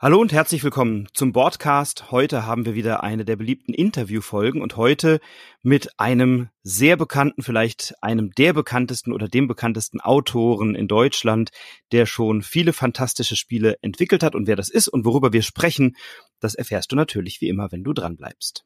Hallo und herzlich willkommen zum Broadcast. Heute haben wir wieder eine der beliebten Interviewfolgen und heute mit einem sehr bekannten, vielleicht einem der bekanntesten oder dem bekanntesten Autoren in Deutschland, der schon viele fantastische Spiele entwickelt hat. Und wer das ist und worüber wir sprechen, das erfährst du natürlich wie immer, wenn du dran bleibst.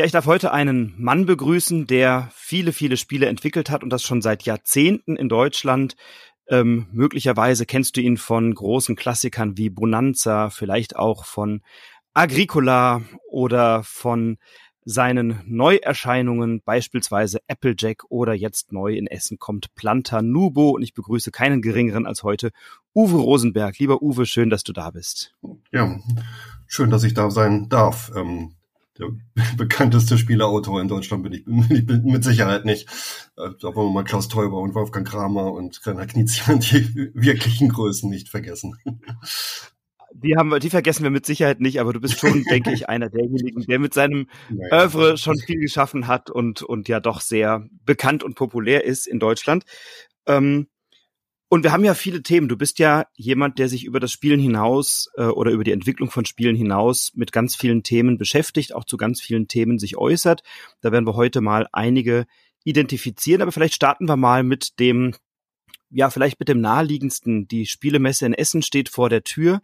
Ja, ich darf heute einen Mann begrüßen, der viele, viele Spiele entwickelt hat und das schon seit Jahrzehnten in Deutschland. Ähm, möglicherweise kennst du ihn von großen Klassikern wie Bonanza, vielleicht auch von Agricola oder von seinen Neuerscheinungen, beispielsweise Applejack oder jetzt neu in Essen kommt Planta Nubo und ich begrüße keinen geringeren als heute Uwe Rosenberg. Lieber Uwe, schön, dass du da bist. Ja, schön, dass ich da sein darf. Ähm der bekannteste Spielerautor in Deutschland bin ich, bin mit Sicherheit nicht. Äh, da wollen wir mal Klaus Teuber und Wolfgang Kramer und Rainer Knizia die wirklichen Größen nicht vergessen. Die haben wir, die vergessen wir mit Sicherheit nicht, aber du bist schon, denke ich, einer derjenigen, der mit seinem naja. Oeuvre schon viel geschaffen hat und, und ja doch sehr bekannt und populär ist in Deutschland. Ähm, und wir haben ja viele Themen. Du bist ja jemand, der sich über das Spielen hinaus äh, oder über die Entwicklung von Spielen hinaus mit ganz vielen Themen beschäftigt, auch zu ganz vielen Themen sich äußert. Da werden wir heute mal einige identifizieren, aber vielleicht starten wir mal mit dem, ja, vielleicht mit dem naheliegendsten. Die Spielemesse in Essen steht vor der Tür.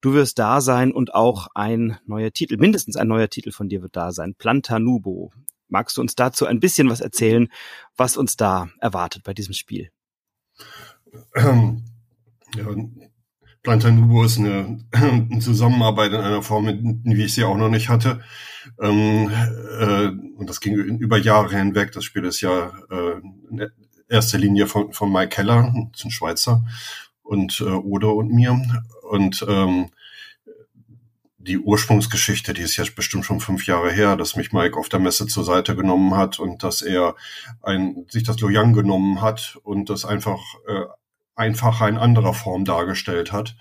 Du wirst da sein und auch ein neuer Titel, mindestens ein neuer Titel von dir wird da sein. Plantanubo. Magst du uns dazu ein bisschen was erzählen, was uns da erwartet bei diesem Spiel? Ja, Plantanubo ist eine, eine, Zusammenarbeit in einer Form, wie ich sie auch noch nicht hatte. Ähm, äh, und das ging über Jahre hinweg. Das Spiel ist ja äh, in erster Linie von, von Mike Keller, ein Schweizer, und äh, Odo und mir. Und ähm, die Ursprungsgeschichte, die ist jetzt bestimmt schon fünf Jahre her, dass mich Mike auf der Messe zur Seite genommen hat und dass er ein, sich das Loyang genommen hat und das einfach äh, einfacher in anderer Form dargestellt hat.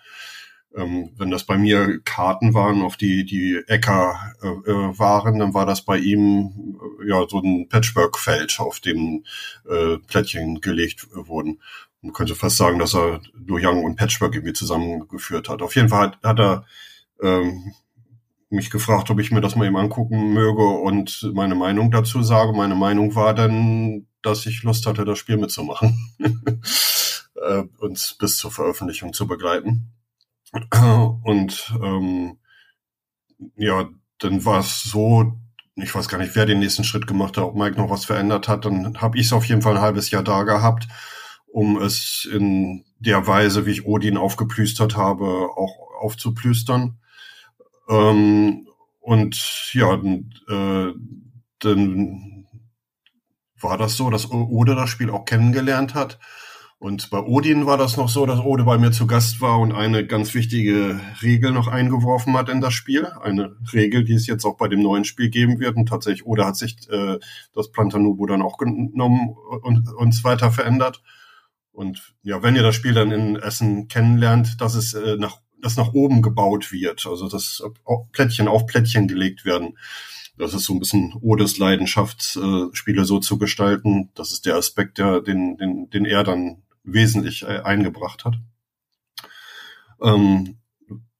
Ähm, wenn das bei mir Karten waren, auf die die Äcker äh, äh, waren, dann war das bei ihm äh, ja so ein Patchwork-Feld, auf dem äh, Plättchen gelegt wurden. Man könnte fast sagen, dass er Young und Patchwork irgendwie zusammengeführt hat. Auf jeden Fall hat, hat er ähm, mich gefragt, ob ich mir das mal eben angucken möge und meine Meinung dazu sage. Meine Meinung war dann, dass ich Lust hatte, das Spiel mitzumachen. äh, uns bis zur Veröffentlichung zu begleiten. Und ähm, ja, dann war es so, ich weiß gar nicht, wer den nächsten Schritt gemacht hat, ob Mike noch was verändert hat, dann habe ich es auf jeden Fall ein halbes Jahr da gehabt, um es in der Weise, wie ich Odin aufgeplüstert habe, auch aufzuplüstern. Ähm, und ja, äh, dann war das so, dass Ode das Spiel auch kennengelernt hat und bei Odin war das noch so, dass Ode bei mir zu Gast war und eine ganz wichtige Regel noch eingeworfen hat in das Spiel. Eine Regel, die es jetzt auch bei dem neuen Spiel geben wird. Und tatsächlich, Ode hat sich äh, das Plantanubo dann auch genommen und uns weiter verändert. Und ja, wenn ihr das Spiel dann in Essen kennenlernt, dass es äh, nach, dass nach oben gebaut wird, also dass Plättchen auf Plättchen gelegt werden. Das ist so ein bisschen Odes Leidenschaft, äh, Spiele so zu gestalten. Das ist der Aspekt, der, den, den, den er dann wesentlich äh, eingebracht hat. Ähm,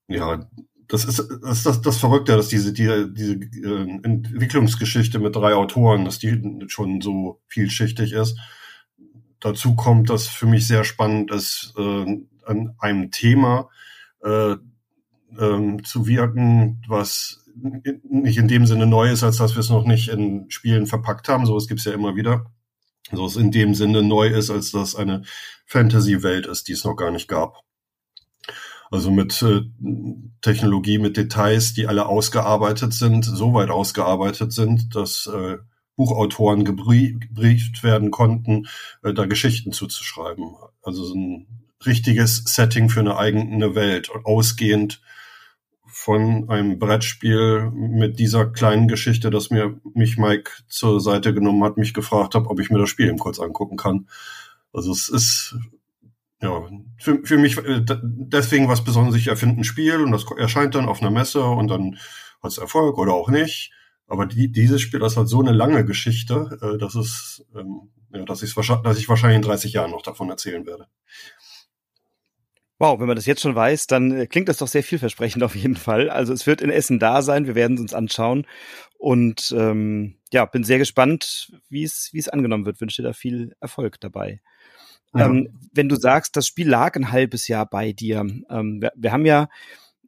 ja, das ist, das ist das, das Verrückte, dass diese, die, diese äh, Entwicklungsgeschichte mit drei Autoren, dass die schon so vielschichtig ist. Dazu kommt, dass für mich sehr spannend ist, äh, an einem Thema äh, ähm, zu wirken, was nicht in dem Sinne neu ist, als dass wir es noch nicht in Spielen verpackt haben. So, es gibt ja immer wieder so es in dem Sinne neu ist, als dass eine Fantasy-Welt ist, die es noch gar nicht gab. Also mit äh, Technologie, mit Details, die alle ausgearbeitet sind, so weit ausgearbeitet sind, dass äh, Buchautoren gebrieft werden konnten, äh, da Geschichten zuzuschreiben. Also so ein richtiges Setting für eine eigene Welt, ausgehend von einem Brettspiel mit dieser kleinen Geschichte, dass mir mich Mike zur Seite genommen hat, mich gefragt hat, ob ich mir das Spiel eben kurz angucken kann. Also es ist ja für, für mich äh, deswegen was Besonderes. Ich erfinde ein Spiel und das erscheint dann auf einer Messe und dann hat es Erfolg oder auch nicht. Aber die, dieses Spiel, das hat so eine lange Geschichte, äh, dass es, ähm, ja, dass, dass ich wahrscheinlich in 30 Jahren noch davon erzählen werde. Wow, wenn man das jetzt schon weiß, dann äh, klingt das doch sehr vielversprechend auf jeden Fall. Also es wird in Essen da sein, wir werden es uns anschauen und ähm, ja, bin sehr gespannt, wie es wie es angenommen wird. Wünsche dir da viel Erfolg dabei. Ja. Ähm, wenn du sagst, das Spiel lag ein halbes Jahr bei dir, ähm, wir, wir haben ja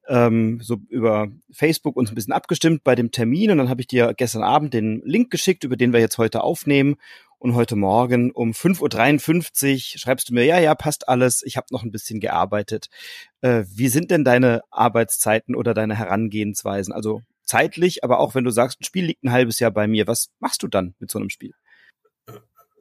ähm, so über Facebook uns ein bisschen abgestimmt bei dem Termin und dann habe ich dir gestern Abend den Link geschickt, über den wir jetzt heute aufnehmen und heute Morgen um 5.53 Uhr schreibst du mir, ja, ja, passt alles, ich habe noch ein bisschen gearbeitet. Äh, wie sind denn deine Arbeitszeiten oder deine Herangehensweisen? Also zeitlich, aber auch wenn du sagst, ein Spiel liegt ein halbes Jahr bei mir, was machst du dann mit so einem Spiel?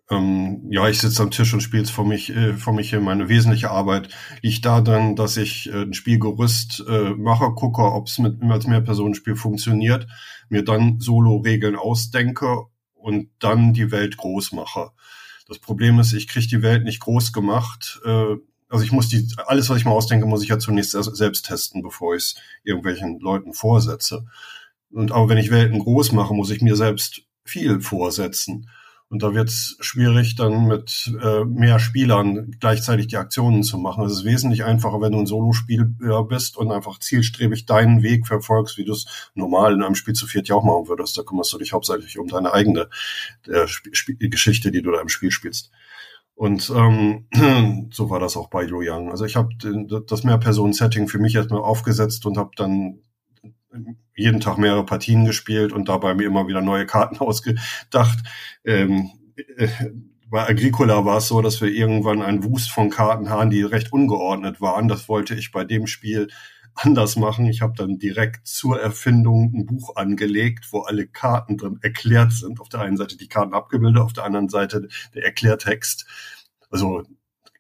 Ähm, ja, ich sitze am Tisch und spiele es vor mich, äh, vor mich hin. Meine wesentliche Arbeit liegt darin, dass ich äh, ein Spielgerüst äh, mache, gucke, ob es mit als Mehrpersonenspiel funktioniert, mir dann Solo-Regeln ausdenke und dann die Welt groß mache. Das Problem ist, ich kriege die Welt nicht groß gemacht. Äh, also ich muss die, alles, was ich mir ausdenke, muss ich ja zunächst selbst testen, bevor ich es irgendwelchen Leuten vorsetze. Und aber wenn ich Welten groß mache, muss ich mir selbst viel vorsetzen. Und da wird es schwierig, dann mit äh, mehr Spielern gleichzeitig die Aktionen zu machen. Es ist wesentlich einfacher, wenn du ein Solospieler bist und einfach zielstrebig deinen Weg verfolgst, wie du es normal in einem Spiel zu viert ja auch machen würdest. Da kümmerst du dich hauptsächlich um deine eigene äh, Geschichte, die du da im Spiel spielst. Und ähm, so war das auch bei Lo Young. Also ich habe das Mehrpersonen-Setting für mich erstmal aufgesetzt und habe dann jeden Tag mehrere Partien gespielt und dabei mir immer wieder neue Karten ausgedacht. Ähm, äh, bei Agricola war es so, dass wir irgendwann einen Wust von Karten haben, die recht ungeordnet waren. Das wollte ich bei dem Spiel anders machen. Ich habe dann direkt zur Erfindung ein Buch angelegt, wo alle Karten drin erklärt sind. Auf der einen Seite die Karten abgebildet, auf der anderen Seite der Erklärtext. Also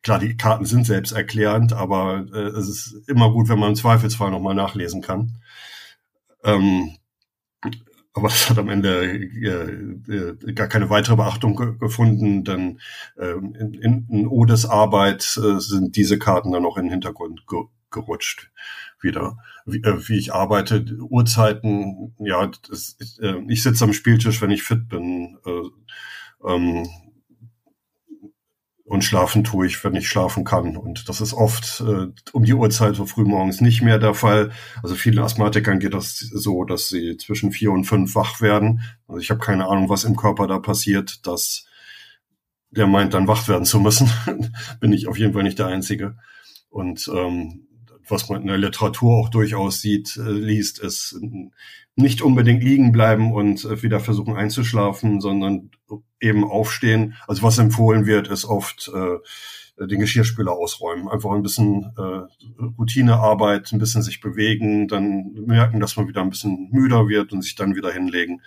klar, die Karten sind selbst erklärend, aber äh, es ist immer gut, wenn man im Zweifelsfall nochmal nachlesen kann. Ähm, aber das hat am Ende äh, äh, gar keine weitere Beachtung ge gefunden, denn äh, in, in, Odes Arbeit äh, sind diese Karten dann noch in den Hintergrund ge gerutscht wieder. Wie, äh, wie ich arbeite, Uhrzeiten, ja, das, ich, äh, ich sitze am Spieltisch, wenn ich fit bin. Äh, ähm, und schlafen tue ich, wenn ich schlafen kann. Und das ist oft äh, um die Uhrzeit so früh morgens nicht mehr der Fall. Also vielen Asthmatikern geht das so, dass sie zwischen vier und fünf wach werden. Also ich habe keine Ahnung, was im Körper da passiert, dass der meint, dann wach werden zu müssen. Bin ich auf jeden Fall nicht der Einzige. Und ähm, was man in der Literatur auch durchaus sieht, äh, liest, ist nicht unbedingt liegen bleiben und äh, wieder versuchen einzuschlafen, sondern eben aufstehen. Also was empfohlen wird, ist oft äh, den Geschirrspüler ausräumen. Einfach ein bisschen äh, Routinearbeit, ein bisschen sich bewegen, dann merken, dass man wieder ein bisschen müder wird und sich dann wieder hinlegen.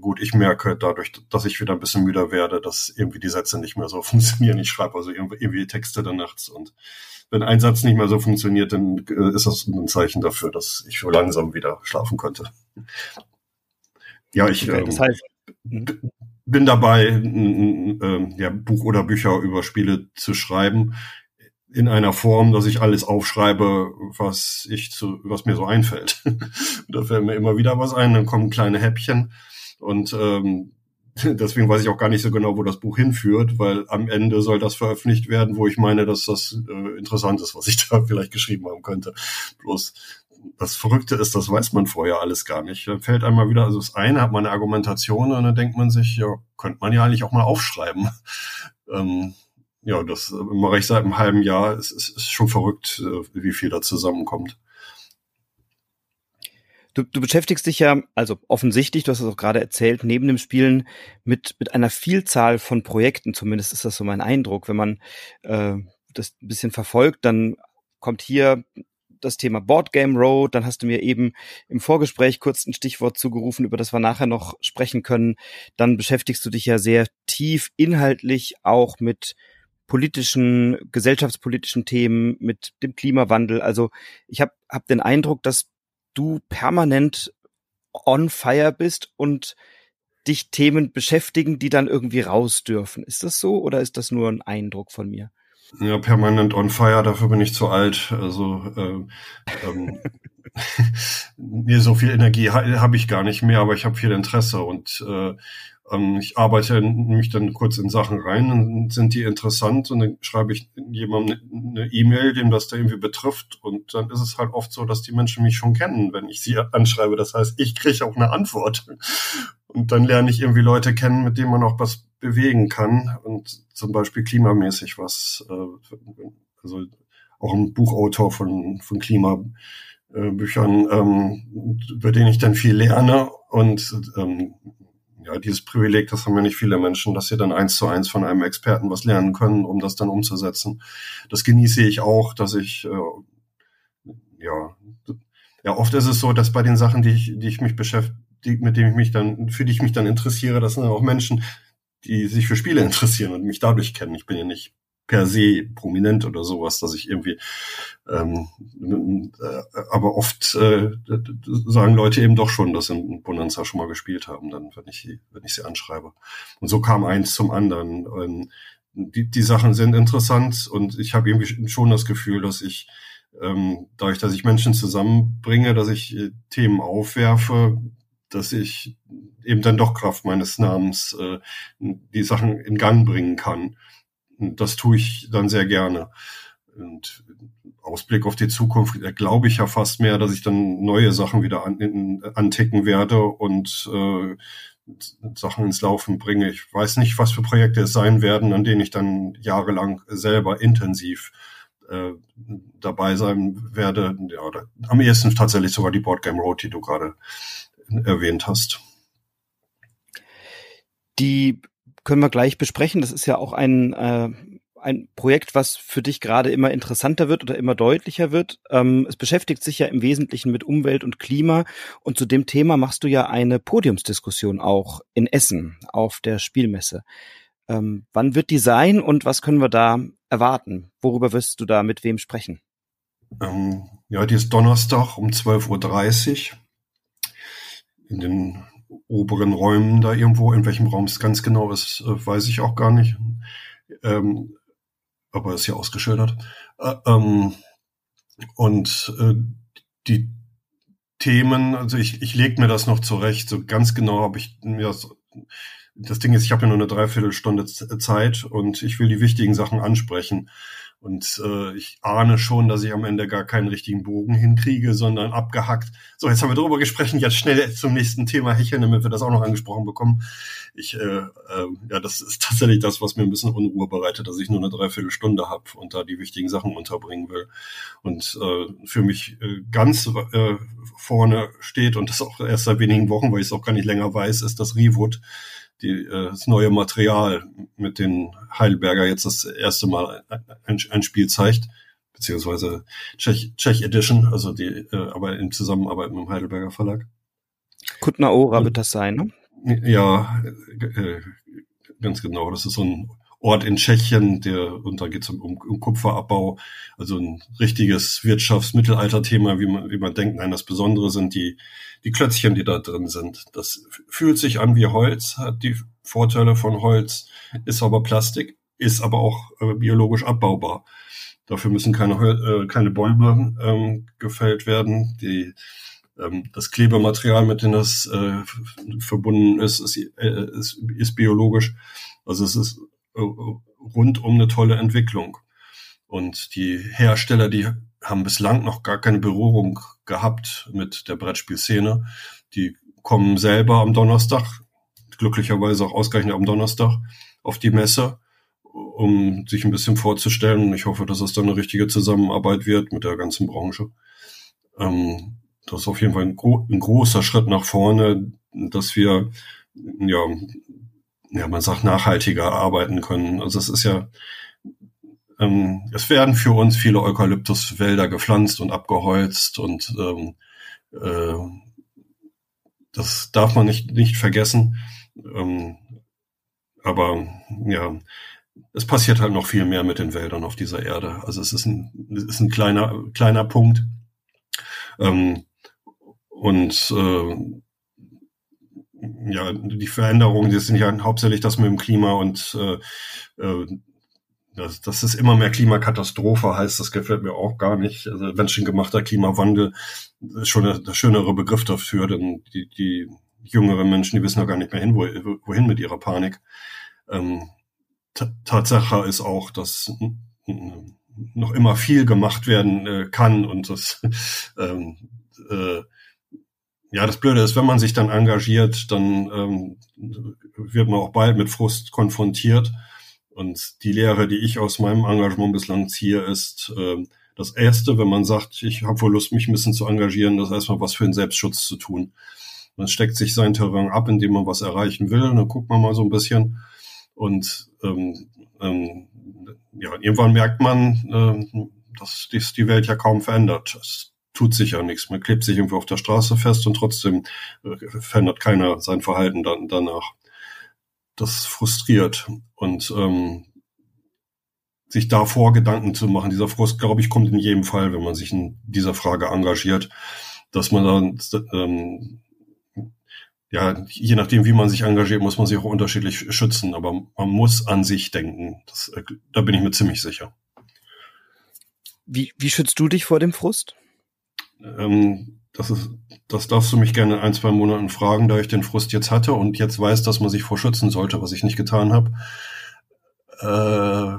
Gut, ich merke dadurch, dass ich wieder ein bisschen müder werde, dass irgendwie die Sätze nicht mehr so funktionieren. Ich schreibe also irgendwie Texte dann nachts und wenn ein Satz nicht mehr so funktioniert, dann äh, ist das ein Zeichen dafür, dass ich so langsam wieder schlafen könnte. Ja, ich okay, das ähm, heißt, ähm, bin dabei, ein, ein, ja, Buch oder Bücher über Spiele zu schreiben in einer Form, dass ich alles aufschreibe, was ich zu, was mir so einfällt. da fällt mir immer wieder was ein, dann kommen kleine Häppchen und ähm, Deswegen weiß ich auch gar nicht so genau, wo das Buch hinführt, weil am Ende soll das veröffentlicht werden, wo ich meine, dass das äh, interessant ist, was ich da vielleicht geschrieben haben könnte. Bloß das Verrückte ist, das weiß man vorher alles gar nicht. Dann fällt einmal wieder, also das eine hat man eine Argumentation und dann denkt man sich, ja, könnte man ja eigentlich auch mal aufschreiben. Ähm, ja, das mache ich seit einem halben Jahr. Es ist, ist schon verrückt, äh, wie viel da zusammenkommt. Du, du beschäftigst dich ja, also offensichtlich, du hast es auch gerade erzählt, neben dem Spielen mit, mit einer Vielzahl von Projekten, zumindest ist das so mein Eindruck. Wenn man äh, das ein bisschen verfolgt, dann kommt hier das Thema Boardgame Road, dann hast du mir eben im Vorgespräch kurz ein Stichwort zugerufen, über das wir nachher noch sprechen können. Dann beschäftigst du dich ja sehr tief inhaltlich auch mit politischen, gesellschaftspolitischen Themen, mit dem Klimawandel. Also ich habe hab den Eindruck, dass du permanent on fire bist und dich Themen beschäftigen, die dann irgendwie raus dürfen. Ist das so oder ist das nur ein Eindruck von mir? Ja, permanent on fire, dafür bin ich zu alt. Also äh, ähm, nee, so viel Energie ha habe ich gar nicht mehr, aber ich habe viel Interesse und äh, ähm, ich arbeite mich dann kurz in Sachen rein, dann sind die interessant und dann schreibe ich jemandem eine E-Mail, dem das da irgendwie betrifft. Und dann ist es halt oft so, dass die Menschen mich schon kennen, wenn ich sie anschreibe. Das heißt, ich kriege auch eine Antwort. Und dann lerne ich irgendwie Leute kennen, mit denen man auch was bewegen kann. Und zum Beispiel klimamäßig was, äh, also auch ein Buchautor von, von Klimabüchern, ähm, über den ich dann viel lerne und ähm, ja, dieses Privileg, das haben ja nicht viele Menschen, dass sie dann eins zu eins von einem Experten was lernen können, um das dann umzusetzen. Das genieße ich auch, dass ich, äh, ja, ja, oft ist es so, dass bei den Sachen, die ich, die ich mich beschäftige, mit denen ich mich dann, für die ich mich dann interessiere, das sind auch Menschen, die sich für Spiele interessieren und mich dadurch kennen. Ich bin ja nicht per se prominent oder sowas, dass ich irgendwie, ähm, äh, aber oft äh, sagen Leute eben doch schon, dass sie in Bonanza schon mal gespielt haben, dann wenn ich sie, wenn ich sie anschreibe. Und so kam eins zum anderen. Ähm, die, die Sachen sind interessant und ich habe irgendwie schon das Gefühl, dass ich ähm, dadurch, dass ich Menschen zusammenbringe, dass ich äh, Themen aufwerfe, dass ich eben dann doch Kraft meines Namens äh, die Sachen in Gang bringen kann das tue ich dann sehr gerne. Und Ausblick auf die Zukunft glaube ich ja fast mehr, dass ich dann neue Sachen wieder an, in, anticken werde und äh, Sachen ins Laufen bringe. Ich weiß nicht, was für Projekte es sein werden, an denen ich dann jahrelang selber intensiv äh, dabei sein werde. Ja, oder am ehesten tatsächlich sogar die Boardgame Road, die du gerade erwähnt hast. Die können wir gleich besprechen. Das ist ja auch ein, äh, ein Projekt, was für dich gerade immer interessanter wird oder immer deutlicher wird. Ähm, es beschäftigt sich ja im Wesentlichen mit Umwelt und Klima und zu dem Thema machst du ja eine Podiumsdiskussion auch in Essen auf der Spielmesse. Ähm, wann wird die sein und was können wir da erwarten? Worüber wirst du da mit wem sprechen? Ähm, ja, die ist Donnerstag um 12.30 Uhr in den oberen Räumen da irgendwo. In welchem Raum es ganz genau ist, äh, weiß ich auch gar nicht. Ähm, aber ist ja ausgeschildert. Äh, ähm, und äh, die Themen, also ich, ich lege mir das noch zurecht. So ganz genau habe ich mir das. Das Ding ist, ich habe ja nur eine Dreiviertelstunde Zeit und ich will die wichtigen Sachen ansprechen. Und äh, ich ahne schon, dass ich am Ende gar keinen richtigen Bogen hinkriege, sondern abgehackt. So, jetzt haben wir darüber gesprochen, jetzt schnell zum nächsten Thema hecheln, damit wir das auch noch angesprochen bekommen. Ich, äh, äh, ja, das ist tatsächlich das, was mir ein bisschen Unruhe bereitet, dass ich nur eine Dreiviertelstunde habe und da die wichtigen Sachen unterbringen will. Und äh, für mich äh, ganz äh, vorne steht, und das auch erst seit wenigen Wochen, weil ich es auch gar nicht länger weiß, ist das Rewood die, äh, das neue Material mit den Heidelberger jetzt das erste Mal ein, ein Spiel zeigt, beziehungsweise Czech, Czech Edition, also die, äh, aber in Zusammenarbeit mit dem Heidelberger Verlag. Kutna Ora wird das sein, ne? Ja, äh, ganz genau. Das ist so ein Ort in Tschechien, der, und da geht es um, um, Kupferabbau, also ein richtiges Wirtschaftsmittelalter-Thema, wie man, wie man denkt. Nein, das Besondere sind die, die Klötzchen, die da drin sind. Das fühlt sich an wie Holz, hat die Vorteile von Holz, ist aber Plastik, ist aber auch äh, biologisch abbaubar. Dafür müssen keine, äh, keine Bäume ähm, gefällt werden. Die, ähm, das Klebematerial, mit dem das äh, verbunden ist, ist, äh, ist, ist biologisch. Also es ist äh, rundum eine tolle Entwicklung. Und die Hersteller, die haben bislang noch gar keine Berührung gehabt mit der Brettspielszene. Die kommen selber am Donnerstag, glücklicherweise auch ausgerechnet am Donnerstag, auf die Messe, um sich ein bisschen vorzustellen. Und ich hoffe, dass es dann eine richtige Zusammenarbeit wird mit der ganzen Branche. Ähm, das ist auf jeden Fall ein, gro ein großer Schritt nach vorne, dass wir ja ja, man sagt, nachhaltiger arbeiten können. Also es ist ja, ähm, es werden für uns viele Eukalyptuswälder gepflanzt und abgeholzt und ähm, äh, das darf man nicht, nicht vergessen. Ähm, aber ja, es passiert halt noch viel mehr mit den Wäldern auf dieser Erde. Also es ist ein, es ist ein kleiner, kleiner Punkt. Ähm, und äh, ja, die Veränderungen, die sind ja hauptsächlich das mit dem Klima und äh, äh, dass, dass es immer mehr Klimakatastrophe heißt, das gefällt mir auch gar nicht. Also menschengemachter Klimawandel ist schon der, der schönere Begriff dafür, denn die, die jüngeren Menschen, die wissen ja gar nicht mehr hin, wohin mit ihrer Panik. Ähm, Tatsache ist auch, dass noch immer viel gemacht werden äh, kann und das ähm, äh, ja, das Blöde ist, wenn man sich dann engagiert, dann ähm, wird man auch bald mit Frust konfrontiert. Und die Lehre, die ich aus meinem Engagement bislang ziehe, ist äh, das Erste, wenn man sagt, ich habe wohl Lust, mich ein bisschen zu engagieren, das ist erstmal was für den Selbstschutz zu tun. Man steckt sich sein Terrain ab, indem man was erreichen will, und dann guckt man mal so ein bisschen. Und ähm, ähm, ja, irgendwann merkt man, äh, dass dies die Welt ja kaum verändert. Es tut sich ja nichts. Man klebt sich irgendwo auf der Straße fest und trotzdem äh, verändert keiner sein Verhalten dann danach. Das frustriert. Und ähm, sich davor Gedanken zu machen, dieser Frust, glaube ich, kommt in jedem Fall, wenn man sich in dieser Frage engagiert, dass man dann ähm, ja, je nachdem, wie man sich engagiert, muss man sich auch unterschiedlich schützen, aber man muss an sich denken. Das, äh, da bin ich mir ziemlich sicher. Wie, wie schützt du dich vor dem Frust? Ähm, das ist, das darfst du mich gerne in ein, zwei Monaten fragen, da ich den Frust jetzt hatte und jetzt weiß, dass man sich vor schützen sollte, was ich nicht getan habe. Äh,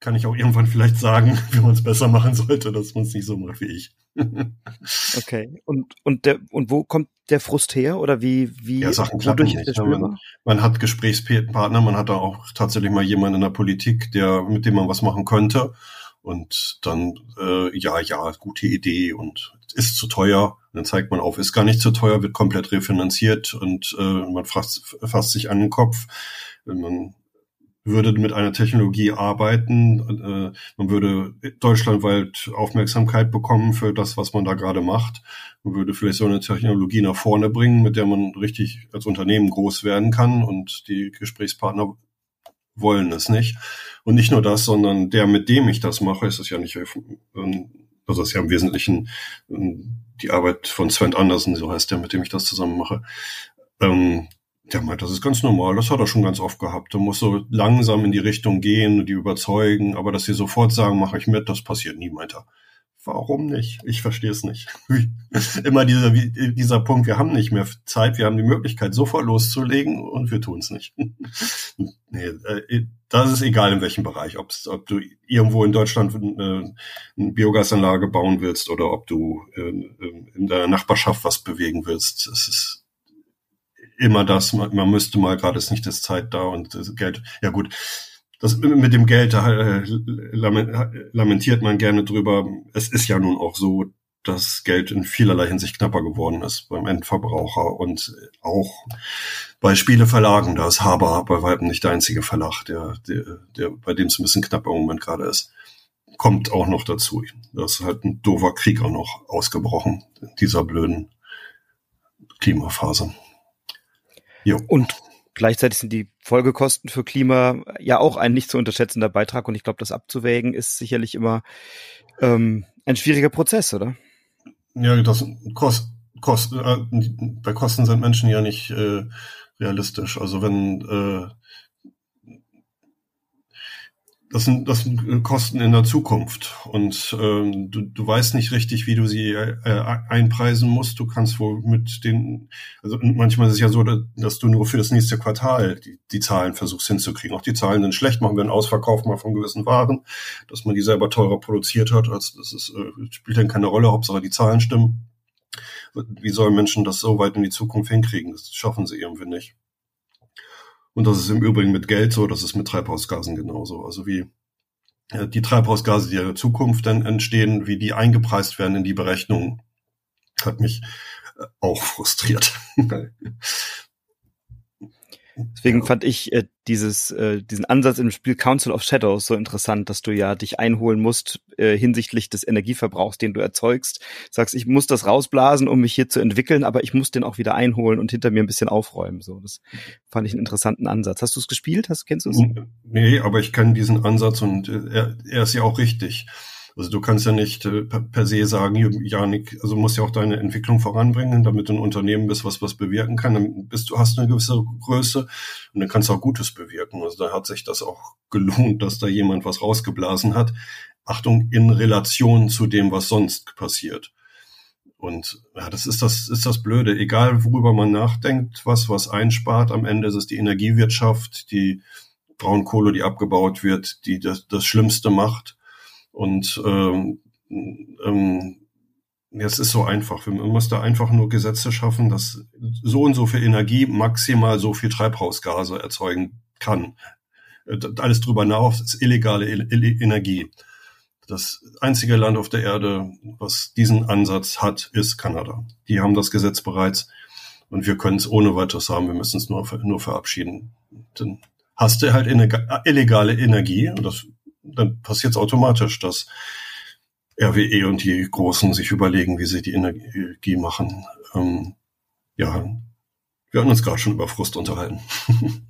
kann ich auch irgendwann vielleicht sagen, wie man es besser machen sollte, dass man es nicht so macht wie ich. okay. Und, und der, und wo kommt der Frust her? Oder wie, wie, ja, Sachen klappen nicht. Man, man, hat Gesprächspartner, man hat da auch tatsächlich mal jemanden in der Politik, der, mit dem man was machen könnte. Und dann, äh, ja, ja, gute Idee und ist zu teuer. dann zeigt man auf, ist gar nicht zu teuer, wird komplett refinanziert und äh, man fasst, fasst sich an den Kopf. Man würde mit einer Technologie arbeiten, äh, man würde deutschlandweit Aufmerksamkeit bekommen für das, was man da gerade macht. Man würde vielleicht so eine Technologie nach vorne bringen, mit der man richtig als Unternehmen groß werden kann und die Gesprächspartner wollen es nicht. Und nicht nur das, sondern der, mit dem ich das mache, ist es ja nicht, ähm, also das ist ja im Wesentlichen ähm, die Arbeit von Sven Andersen, so heißt der, mit dem ich das zusammen mache. Ähm, der meint, das ist ganz normal, das hat er schon ganz oft gehabt. Du musst so langsam in die Richtung gehen und die überzeugen, aber dass sie sofort sagen, mache ich mit, das passiert nie, meint er. Warum nicht? Ich verstehe es nicht. Immer dieser, dieser Punkt, wir haben nicht mehr Zeit, wir haben die Möglichkeit, sofort loszulegen und wir tun es nicht. nee, äh, das ist egal in welchem Bereich, ob du irgendwo in Deutschland eine, eine Biogasanlage bauen willst oder ob du äh, in der Nachbarschaft was bewegen willst. Es ist immer das, man, man müsste mal, gerade ist nicht das Zeit da und das Geld, ja gut, das mit dem Geld, da äh, lamentiert man gerne drüber. Es ist ja nun auch so, dass Geld in vielerlei Hinsicht knapper geworden ist beim Endverbraucher und auch bei Spieleverlagen. Da ist Haber bei weitem nicht der einzige Verlag, der, der, der bei dem es ein bisschen knapp im Moment gerade ist. Kommt auch noch dazu. Da ist halt ein doofer Krieg auch noch ausgebrochen, dieser blöden Klimaphase. Jo. Und gleichzeitig sind die Folgekosten für Klima ja auch ein nicht zu unterschätzender Beitrag und ich glaube, das abzuwägen ist sicherlich immer ähm, ein schwieriger Prozess, oder? Ja, das kost, kost, äh, bei Kosten sind Menschen ja nicht äh, realistisch. Also wenn äh, das sind, das sind Kosten in der Zukunft und ähm, du, du weißt nicht richtig, wie du sie äh, einpreisen musst. Du kannst wohl mit den, also manchmal ist es ja so, dass du nur für das nächste Quartal die, die Zahlen versuchst hinzukriegen. Auch die Zahlen sind schlecht, machen wir einen Ausverkauf mal von gewissen Waren, dass man die selber teurer produziert hat. Also das ist, äh, spielt dann keine Rolle, Hauptsache die Zahlen stimmen. Wie sollen Menschen das so weit in die Zukunft hinkriegen? Das schaffen sie irgendwie nicht. Und das ist im Übrigen mit Geld so, das ist mit Treibhausgasen genauso. Also wie äh, die Treibhausgase, die in der Zukunft dann entstehen, wie die eingepreist werden in die Berechnung, hat mich äh, auch frustriert. Deswegen ja. fand ich äh, dieses, äh, diesen Ansatz im Spiel Council of Shadows so interessant, dass du ja dich einholen musst äh, hinsichtlich des Energieverbrauchs, den du erzeugst. Sagst, ich muss das rausblasen, um mich hier zu entwickeln, aber ich muss den auch wieder einholen und hinter mir ein bisschen aufräumen. So, das fand ich einen interessanten Ansatz. Hast du es gespielt? Hast, kennst du es? Nee, aber ich kenne diesen Ansatz und äh, er, er ist ja auch richtig. Also du kannst ja nicht äh, per se sagen, Janik, also musst ja auch deine Entwicklung voranbringen, damit du ein Unternehmen bist, was was bewirken kann. Dann bist du hast eine gewisse Größe und dann kannst du auch Gutes bewirken. Also da hat sich das auch gelohnt, dass da jemand was rausgeblasen hat. Achtung, in Relation zu dem, was sonst passiert. Und ja, das ist das, ist das Blöde. Egal, worüber man nachdenkt, was was einspart, am Ende ist es die Energiewirtschaft, die Braunkohle, die abgebaut wird, die das, das Schlimmste macht. Und ähm, ähm, es ist so einfach. Man muss da einfach nur Gesetze schaffen, dass so und so viel Energie maximal so viel Treibhausgase erzeugen kann. Äh, alles drüber hinaus ist illegale Energie. Das einzige Land auf der Erde, was diesen Ansatz hat, ist Kanada. Die haben das Gesetz bereits und wir können es ohne weiteres haben. Wir müssen es nur, nur verabschieden. Dann hast du halt illegale Energie und das, dann passiert es automatisch, dass RWE und die Großen sich überlegen, wie sie die Energie machen. Ähm, ja, wir hatten uns gerade schon über Frust unterhalten.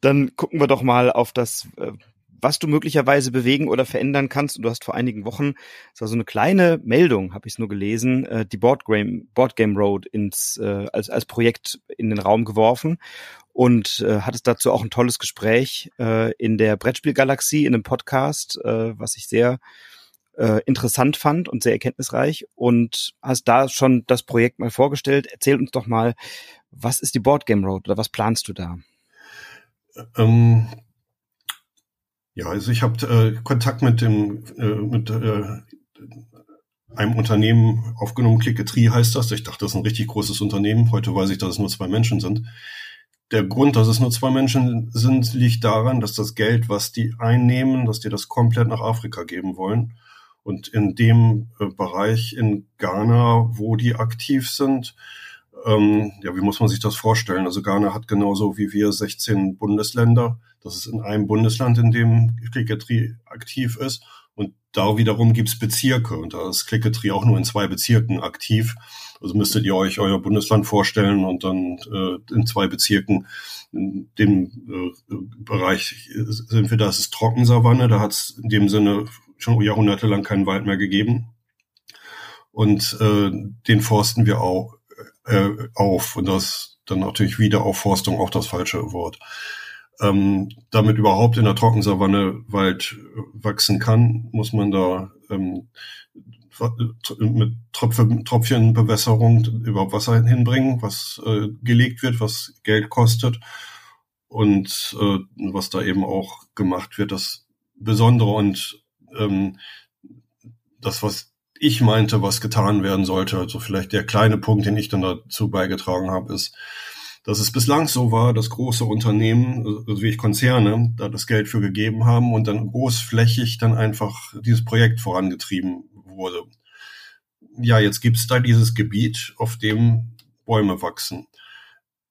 Dann gucken wir doch mal auf das äh, was du möglicherweise bewegen oder verändern kannst. Und du hast vor einigen Wochen, das war so eine kleine Meldung, habe ich es nur gelesen, äh, die Board Game, Board Game Road ins, äh, als, als Projekt in den Raum geworfen und äh, hattest dazu auch ein tolles Gespräch äh, in der Brettspielgalaxie, in einem Podcast, äh, was ich sehr äh, interessant fand und sehr erkenntnisreich und hast da schon das Projekt mal vorgestellt. Erzähl uns doch mal, was ist die Board Game Road oder was planst du da? Ähm, ja, also ich habe äh, Kontakt mit dem äh, mit äh, einem Unternehmen aufgenommen, Clicketree heißt das. Ich dachte, das ist ein richtig großes Unternehmen. Heute weiß ich, dass es nur zwei Menschen sind. Der Grund, dass es nur zwei Menschen sind, liegt daran, dass das Geld, was die einnehmen, dass die das komplett nach Afrika geben wollen. Und in dem äh, Bereich in Ghana, wo die aktiv sind, ähm, ja, wie muss man sich das vorstellen? Also Ghana hat genauso wie wir 16 Bundesländer. Das ist in einem Bundesland, in dem Klicketrie aktiv ist. Und da wiederum gibt's Bezirke. Und da ist Klicketrie auch nur in zwei Bezirken aktiv. Also müsstet ihr euch euer Bundesland vorstellen und dann äh, in zwei Bezirken in dem äh, Bereich sind wir, da ist Trockensavanne, da hat es in dem Sinne schon jahrhundertelang keinen Wald mehr gegeben. Und äh, den forsten wir auch äh, auf. Und das dann natürlich Wiederaufforstung auch das falsche Wort. Ähm, damit überhaupt in der Trockensavanne Wald wachsen kann, muss man da ähm, mit Tröpfe, Tropfchenbewässerung überhaupt Wasser hinbringen, was äh, gelegt wird, was Geld kostet und äh, was da eben auch gemacht wird. Das Besondere und ähm, das, was ich meinte, was getan werden sollte. Also vielleicht der kleine Punkt, den ich dann dazu beigetragen habe, ist, dass es bislang so war, dass große Unternehmen, also wie ich Konzerne, da das Geld für gegeben haben und dann großflächig dann einfach dieses Projekt vorangetrieben wurde. Ja, jetzt gibt's da dieses Gebiet, auf dem Bäume wachsen.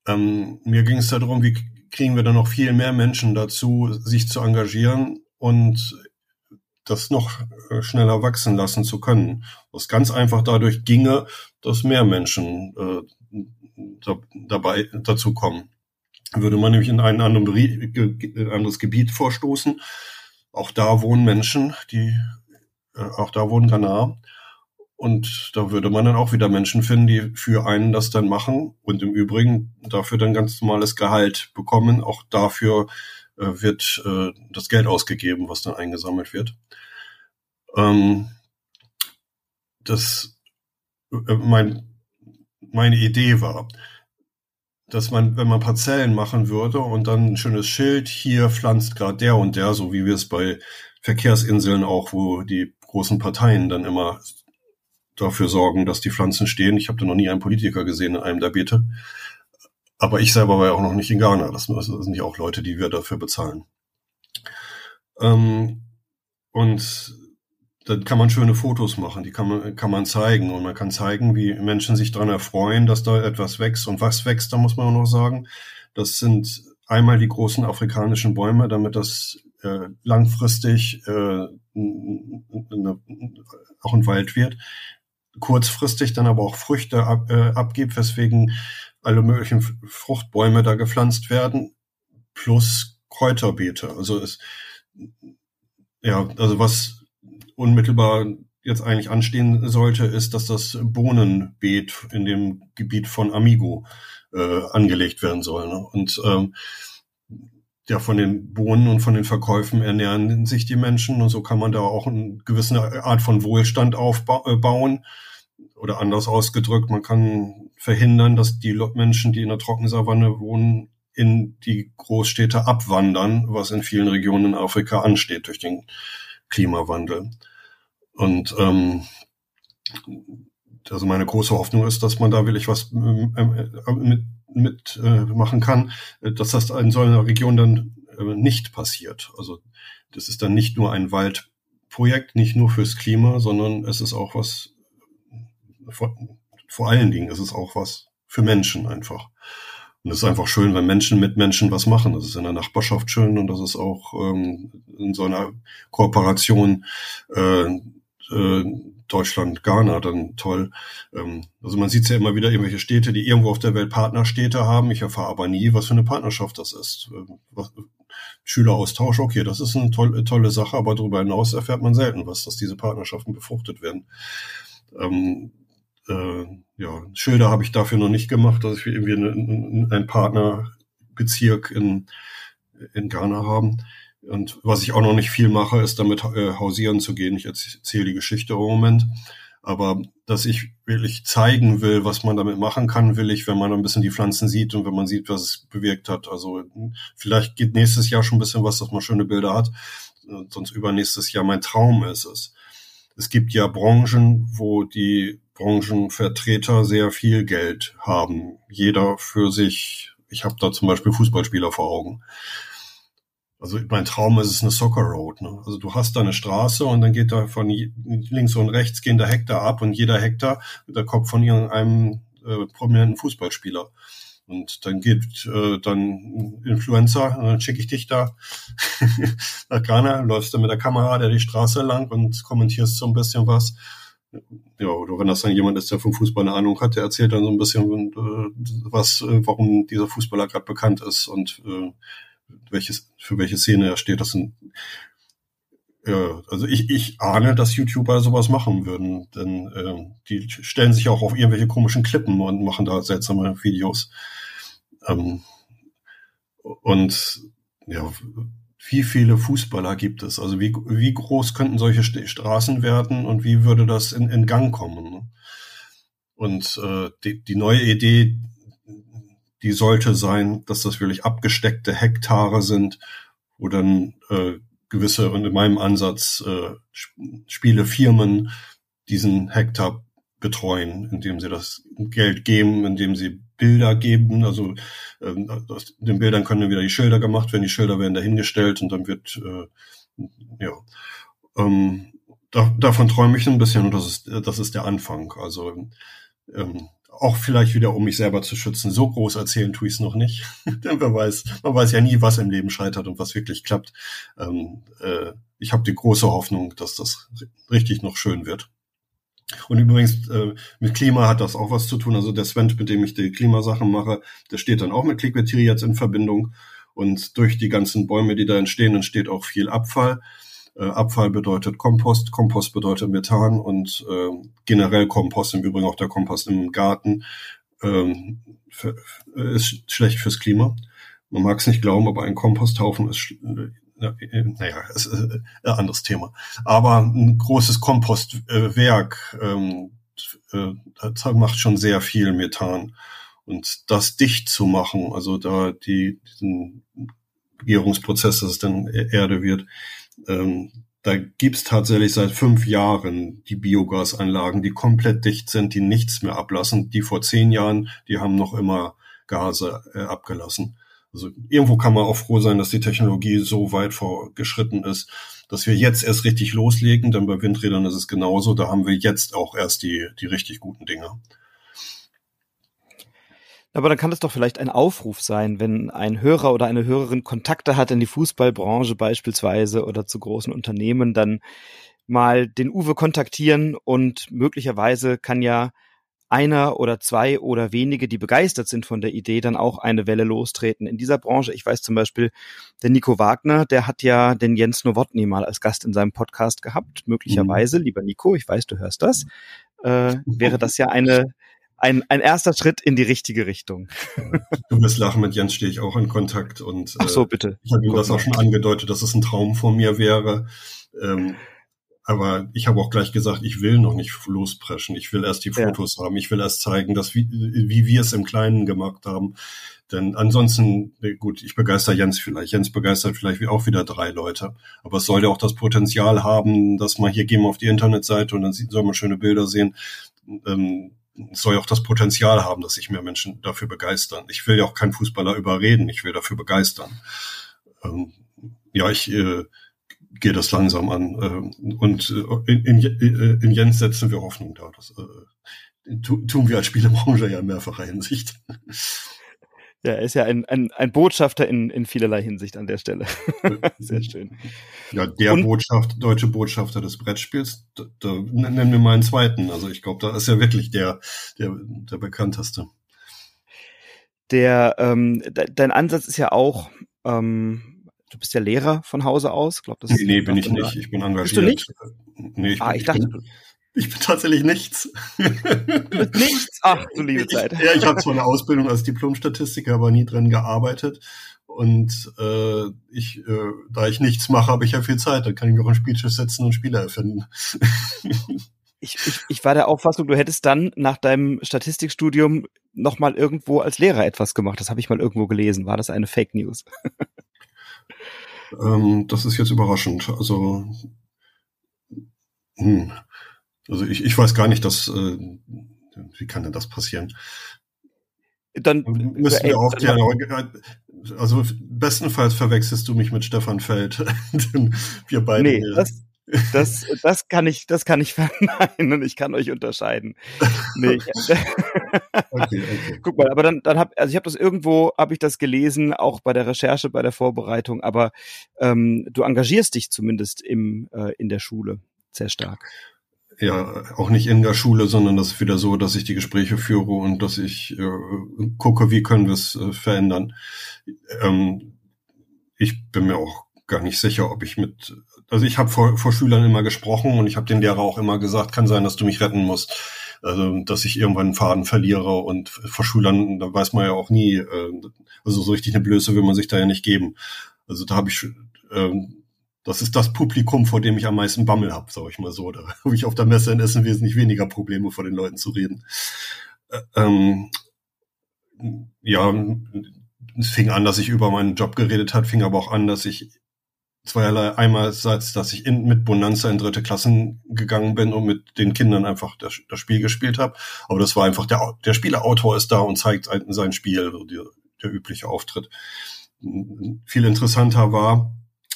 Ähm, mir ging es darum, wie kriegen wir dann noch viel mehr Menschen dazu, sich zu engagieren und das noch äh, schneller wachsen lassen zu können. Was ganz einfach dadurch ginge, dass mehr Menschen äh, da, dabei dazu kommen. Würde man nämlich in ein anderes Gebiet vorstoßen, auch da wohnen Menschen, die äh, auch da wohnen Ghana. Und da würde man dann auch wieder Menschen finden, die für einen das dann machen und im Übrigen dafür dann ganz normales Gehalt bekommen. Auch dafür wird äh, das Geld ausgegeben, was dann eingesammelt wird. Ähm, das äh, mein, meine Idee war, dass man, wenn man Parzellen machen würde und dann ein schönes Schild, hier pflanzt gerade der und der, so wie wir es bei Verkehrsinseln auch, wo die großen Parteien dann immer dafür sorgen, dass die Pflanzen stehen. Ich habe da noch nie einen Politiker gesehen in einem der Beete. Aber ich selber war ja auch noch nicht in Ghana. Das sind ja auch Leute, die wir dafür bezahlen. Ähm, und dann kann man schöne Fotos machen, die kann man, kann man zeigen und man kann zeigen, wie Menschen sich daran erfreuen, dass da etwas wächst. Und was wächst, da muss man auch noch sagen, das sind einmal die großen afrikanischen Bäume, damit das äh, langfristig äh, auch ein Wald wird, kurzfristig dann aber auch Früchte ab, äh, abgibt, weswegen alle möglichen Fruchtbäume da gepflanzt werden, plus Kräuterbeete. Also es, ja, also was unmittelbar jetzt eigentlich anstehen sollte, ist, dass das Bohnenbeet in dem Gebiet von Amigo äh, angelegt werden soll. Ne? Und ähm, ja, von den Bohnen und von den Verkäufen ernähren sich die Menschen und so kann man da auch eine gewisse Art von Wohlstand aufbauen. Oder anders ausgedrückt, man kann verhindern, dass die Menschen, die in der Trockensavanne wohnen, in die Großstädte abwandern, was in vielen Regionen in Afrika ansteht durch den Klimawandel. Und ähm, also meine große Hoffnung ist, dass man da wirklich was äh, äh, mit, mit äh, machen kann, dass das in so einer Region dann äh, nicht passiert. Also das ist dann nicht nur ein Waldprojekt, nicht nur fürs Klima, sondern es ist auch was vor, allen Dingen ist es auch was für Menschen einfach. Und es ist einfach schön, wenn Menschen mit Menschen was machen. Das ist in der Nachbarschaft schön und das ist auch ähm, in so einer Kooperation äh, äh, Deutschland, Ghana dann toll. Ähm, also man sieht ja immer wieder irgendwelche Städte, die irgendwo auf der Welt Partnerstädte haben. Ich erfahre aber nie, was für eine Partnerschaft das ist. Ähm, was, Schüleraustausch, okay, das ist eine tolle, tolle Sache, aber darüber hinaus erfährt man selten was, dass diese Partnerschaften befruchtet werden. Ähm, äh, ja, Schilder habe ich dafür noch nicht gemacht, dass wir irgendwie einen, einen Partnerbezirk in, in Ghana haben. Und was ich auch noch nicht viel mache, ist damit äh, hausieren zu gehen. Ich erzähle die Geschichte im Moment. Aber dass ich wirklich zeigen will, was man damit machen kann, will ich, wenn man ein bisschen die Pflanzen sieht und wenn man sieht, was es bewirkt hat. Also vielleicht geht nächstes Jahr schon ein bisschen was, dass man schöne Bilder hat. Sonst übernächstes Jahr mein Traum ist es. Es gibt ja Branchen, wo die Branchenvertreter sehr viel Geld haben. Jeder für sich. Ich habe da zum Beispiel Fußballspieler vor Augen. Also mein Traum ist es eine Soccer Road. Ne? Also du hast da eine Straße und dann geht da von links und rechts gehen da Hektar ab und jeder Hektar der Kopf von irgendeinem äh, prominenten Fußballspieler. Und dann geht äh, dann Influencer, und dann schicke ich dich da nach Ghana, läufst du mit der Kamera der die Straße lang und kommentierst so ein bisschen was. Ja, oder wenn das dann jemand ist, der vom Fußball eine Ahnung hat, der erzählt dann so ein bisschen äh, was, äh, warum dieser Fußballer gerade bekannt ist und äh, welches, für welche Szene er steht. Das sind, ja, also ich, ich ahne, dass YouTuber sowas machen würden, denn äh, die stellen sich auch auf irgendwelche komischen Klippen und machen da seltsame Videos. Ähm, und ja, wie viele Fußballer gibt es? Also wie, wie groß könnten solche Straßen werden und wie würde das in, in Gang kommen? Und äh, die, die neue Idee, die sollte sein, dass das wirklich abgesteckte Hektare sind, wo dann äh, gewisse, und in meinem Ansatz, äh, Spielefirmen diesen Hektar betreuen, indem sie das Geld geben, indem sie Bilder geben. Also ähm, aus den Bildern können dann wieder die Schilder gemacht werden, die Schilder werden dahingestellt und dann wird, äh, ja, ähm, da, davon träume ich ein bisschen und das ist, das ist der Anfang. Also ähm, auch vielleicht wieder, um mich selber zu schützen. So groß erzählen tue ich es noch nicht. Denn wer weiß, man weiß ja nie, was im Leben scheitert und was wirklich klappt. Ähm, äh, ich habe die große Hoffnung, dass das richtig noch schön wird. Und übrigens, äh, mit Klima hat das auch was zu tun. Also der Sven, mit dem ich die Klimasachen mache, der steht dann auch mit Clickbait jetzt in Verbindung. Und durch die ganzen Bäume, die da entstehen, entsteht auch viel Abfall. Äh, Abfall bedeutet Kompost, Kompost bedeutet Methan und äh, generell Kompost, im Übrigen auch der Kompost im Garten, ähm, für, ist schlecht fürs Klima. Man mag es nicht glauben, aber ein Komposthaufen ist, naja, ist äh, ein anderes Thema. Aber ein großes Kompostwerk ähm, äh, macht schon sehr viel Methan. Und das dicht zu machen, also da die, diesen Gärungsprozess, dass es dann Erde wird, ähm, da gibt's tatsächlich seit fünf Jahren die Biogasanlagen, die komplett dicht sind, die nichts mehr ablassen. Die vor zehn Jahren, die haben noch immer Gase äh, abgelassen. Also irgendwo kann man auch froh sein, dass die Technologie so weit vorgeschritten ist, dass wir jetzt erst richtig loslegen, denn bei Windrädern ist es genauso. Da haben wir jetzt auch erst die, die richtig guten Dinge. Aber dann kann es doch vielleicht ein Aufruf sein, wenn ein Hörer oder eine Hörerin Kontakte hat in die Fußballbranche beispielsweise oder zu großen Unternehmen, dann mal den Uwe kontaktieren und möglicherweise kann ja einer oder zwei oder wenige, die begeistert sind von der Idee, dann auch eine Welle lostreten in dieser Branche. Ich weiß zum Beispiel, der Nico Wagner, der hat ja den Jens Nowotny mal als Gast in seinem Podcast gehabt. Möglicherweise, mhm. lieber Nico, ich weiß, du hörst das, äh, wäre das ja eine ein, ein erster Schritt in die richtige Richtung. Du wirst lachen, mit Jens stehe ich auch in Kontakt und Ach so, bitte. Äh, ich habe ihm das auch schon angedeutet, dass es ein Traum von mir wäre. Ähm, aber ich habe auch gleich gesagt, ich will noch nicht lospreschen. Ich will erst die Fotos ja. haben. Ich will erst zeigen, dass wie, wie wir es im Kleinen gemacht haben. Denn ansonsten, gut, ich begeister Jens vielleicht. Jens begeistert vielleicht auch wieder drei Leute. Aber es soll ja auch das Potenzial haben, dass man hier gehen wir auf die Internetseite und dann soll man schöne Bilder sehen. Ähm, soll ja auch das Potenzial haben, dass sich mehr Menschen dafür begeistern. Ich will ja auch keinen Fußballer überreden, ich will dafür begeistern. Ähm, ja, ich äh, gehe das langsam an. Äh, und äh, in, in, äh, in Jens setzen wir Hoffnung da. Das äh, tun wir als Spielebranche ja in mehrfacher Hinsicht. Ja, er ist ja ein, ein, ein Botschafter in, in vielerlei Hinsicht an der Stelle. Sehr schön. Ja, der Und, Botschaft, deutsche Botschafter des Brettspiels, da, da nennen wir mal einen zweiten. Also ich glaube, da ist er wirklich der, der, der bekannteste. Der, ähm, de, dein Ansatz ist ja auch, ähm, du bist ja Lehrer von Hause aus, glaube das. Nee, nee bin ich nicht. Ich bin engagiert. Bist du nicht? Nee, ich, ah, ich, ich dachte, bin, ich bin tatsächlich nichts. nichts? Ach, du liebe Zeit. Ich, ja, ich habe zwar eine Ausbildung als Diplomstatistiker, aber nie drin gearbeitet. Und äh, ich, äh, da ich nichts mache, habe ich ja viel Zeit. Dann kann ich mich auch ein Spielschiff setzen und Spiele erfinden. ich, ich, ich war der Auffassung, du hättest dann nach deinem Statistikstudium noch mal irgendwo als Lehrer etwas gemacht. Das habe ich mal irgendwo gelesen. War das eine Fake News? ähm, das ist jetzt überraschend. Also hm. Also ich, ich weiß gar nicht, dass äh, wie kann denn das passieren? Dann müssen wir aufklären. Also bestenfalls verwechselst du mich mit Stefan Feld. wir beide. Nee, das, das, das kann ich, das kann ich verneinen. Ich kann euch unterscheiden. Nee, okay, okay. Guck mal, aber dann, dann hab, also ich habe das irgendwo, habe ich das gelesen, auch bei der Recherche, bei der Vorbereitung. Aber ähm, du engagierst dich zumindest im äh, in der Schule sehr stark ja auch nicht in der Schule, sondern das ist wieder so, dass ich die Gespräche führe und dass ich äh, gucke, wie können wir es äh, verändern. Ähm, ich bin mir auch gar nicht sicher, ob ich mit, also ich habe vor, vor Schülern immer gesprochen und ich habe den Lehrer auch immer gesagt, kann sein, dass du mich retten musst. Also, dass ich irgendwann einen Faden verliere und vor Schülern, da weiß man ja auch nie, äh, also so richtig eine Blöße will man sich da ja nicht geben. Also da habe ich ähm, das ist das Publikum, vor dem ich am meisten Bammel habe, sage ich mal so. Da habe ich auf der Messe in Essen wesentlich weniger Probleme, vor den Leuten zu reden. Äh, ähm, ja, es fing an, dass ich über meinen Job geredet hat, fing aber auch an, dass ich zweierlei einerseits, dass ich in, mit Bonanza in dritte Klassen gegangen bin und mit den Kindern einfach das, das Spiel gespielt habe. Aber das war einfach, der, der Spieleautor ist da und zeigt sein Spiel, der, der übliche Auftritt. Viel interessanter war,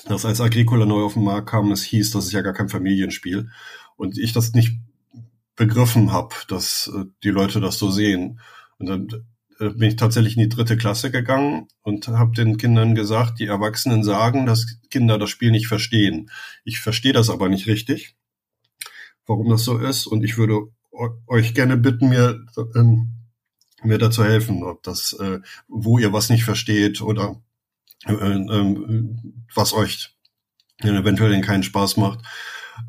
dass als Agricola neu auf den Markt kam, es hieß, das ist ja gar kein Familienspiel. Und ich das nicht begriffen habe, dass äh, die Leute das so sehen. Und dann bin ich tatsächlich in die dritte Klasse gegangen und habe den Kindern gesagt, die Erwachsenen sagen, dass Kinder das Spiel nicht verstehen. Ich verstehe das aber nicht richtig, warum das so ist. Und ich würde euch gerne bitten, mir, ähm, mir dazu helfen, ob das, äh, wo ihr was nicht versteht oder äh, äh, was euch eventuell keinen Spaß macht.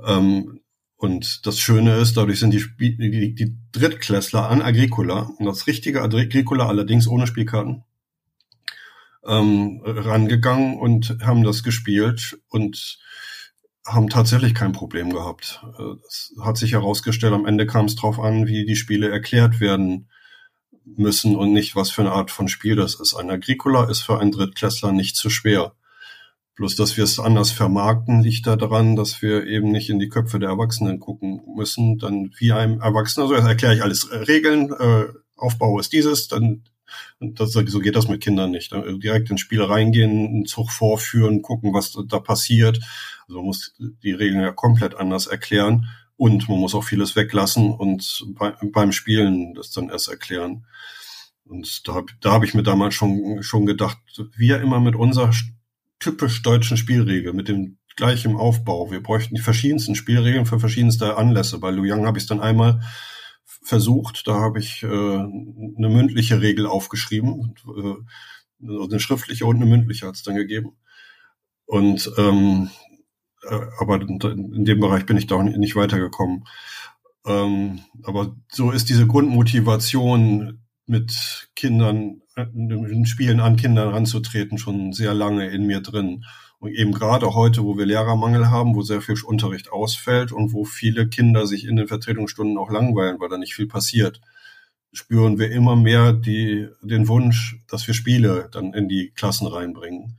Ähm, und das Schöne ist, dadurch sind die, die, die Drittklässler an Agricola, das richtige Agricola allerdings ohne Spielkarten, ähm, rangegangen und haben das gespielt und haben tatsächlich kein Problem gehabt. Es hat sich herausgestellt, am Ende kam es drauf an, wie die Spiele erklärt werden müssen und nicht, was für eine Art von Spiel das ist. Ein Agricola ist für einen Drittklässler nicht zu schwer. Bloß, dass wir es anders vermarkten, liegt daran, dass wir eben nicht in die Köpfe der Erwachsenen gucken müssen. Dann wie einem Erwachsenen, also erkläre ich alles äh, Regeln, äh, Aufbau ist dieses, dann das, so geht das mit Kindern nicht. Dann direkt ins Spiel reingehen, einen Zug vorführen, gucken, was da passiert. Also man muss die Regeln ja komplett anders erklären. Und man muss auch vieles weglassen und bei, beim Spielen das dann erst erklären. Und da, da habe ich mir damals schon, schon gedacht, wir immer mit unserer typisch deutschen Spielregel, mit dem gleichen Aufbau. Wir bräuchten die verschiedensten Spielregeln für verschiedenste Anlässe. Bei Lu Yang habe ich es dann einmal versucht. Da habe ich äh, eine mündliche Regel aufgeschrieben, äh, also eine schriftliche und eine mündliche hat es dann gegeben. Und ähm, äh, aber in dem Bereich bin ich da nicht weitergekommen. Ähm, aber so ist diese Grundmotivation, mit Kindern, mit Spielen an Kindern ranzutreten, schon sehr lange in mir drin. Und eben gerade heute, wo wir Lehrermangel haben, wo sehr viel Unterricht ausfällt und wo viele Kinder sich in den Vertretungsstunden auch langweilen, weil da nicht viel passiert, spüren wir immer mehr die, den Wunsch, dass wir Spiele dann in die Klassen reinbringen.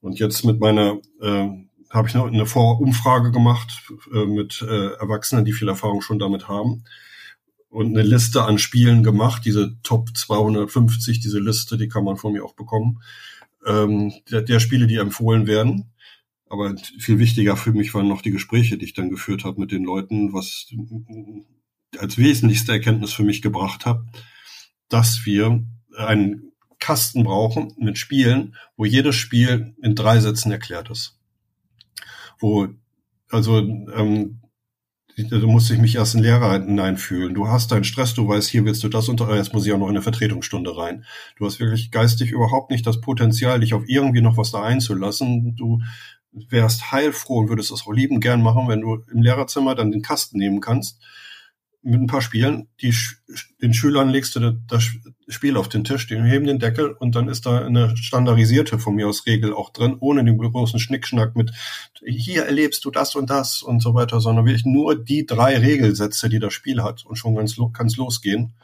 Und jetzt mit meiner äh, habe ich noch eine Vorumfrage gemacht äh, mit äh, Erwachsenen, die viel Erfahrung schon damit haben und eine Liste an Spielen gemacht, diese Top 250, diese Liste, die kann man von mir auch bekommen, ähm, der, der Spiele, die empfohlen werden. Aber viel wichtiger für mich waren noch die Gespräche, die ich dann geführt habe mit den Leuten, was als wesentlichste Erkenntnis für mich gebracht hat, dass wir einen Kasten brauchen mit Spielen, wo jedes Spiel in drei Sätzen erklärt ist. Wo also ähm, du musst dich mich erst in Lehrer hineinfühlen. Du hast deinen Stress, du weißt, hier willst du das und jetzt muss ich auch noch in eine Vertretungsstunde rein. Du hast wirklich geistig überhaupt nicht das Potenzial, dich auf irgendwie noch was da einzulassen. Du wärst heilfroh und würdest das auch lieben gern machen, wenn du im Lehrerzimmer dann den Kasten nehmen kannst mit ein paar Spielen. Die, den Schülern legst du das Spiel auf den Tisch, die heben den Deckel und dann ist da eine standardisierte von mir aus Regel auch drin, ohne den großen Schnickschnack mit hier erlebst du das und das und so weiter, sondern wirklich nur die drei Regelsätze, die das Spiel hat und schon ganz kann es losgehen.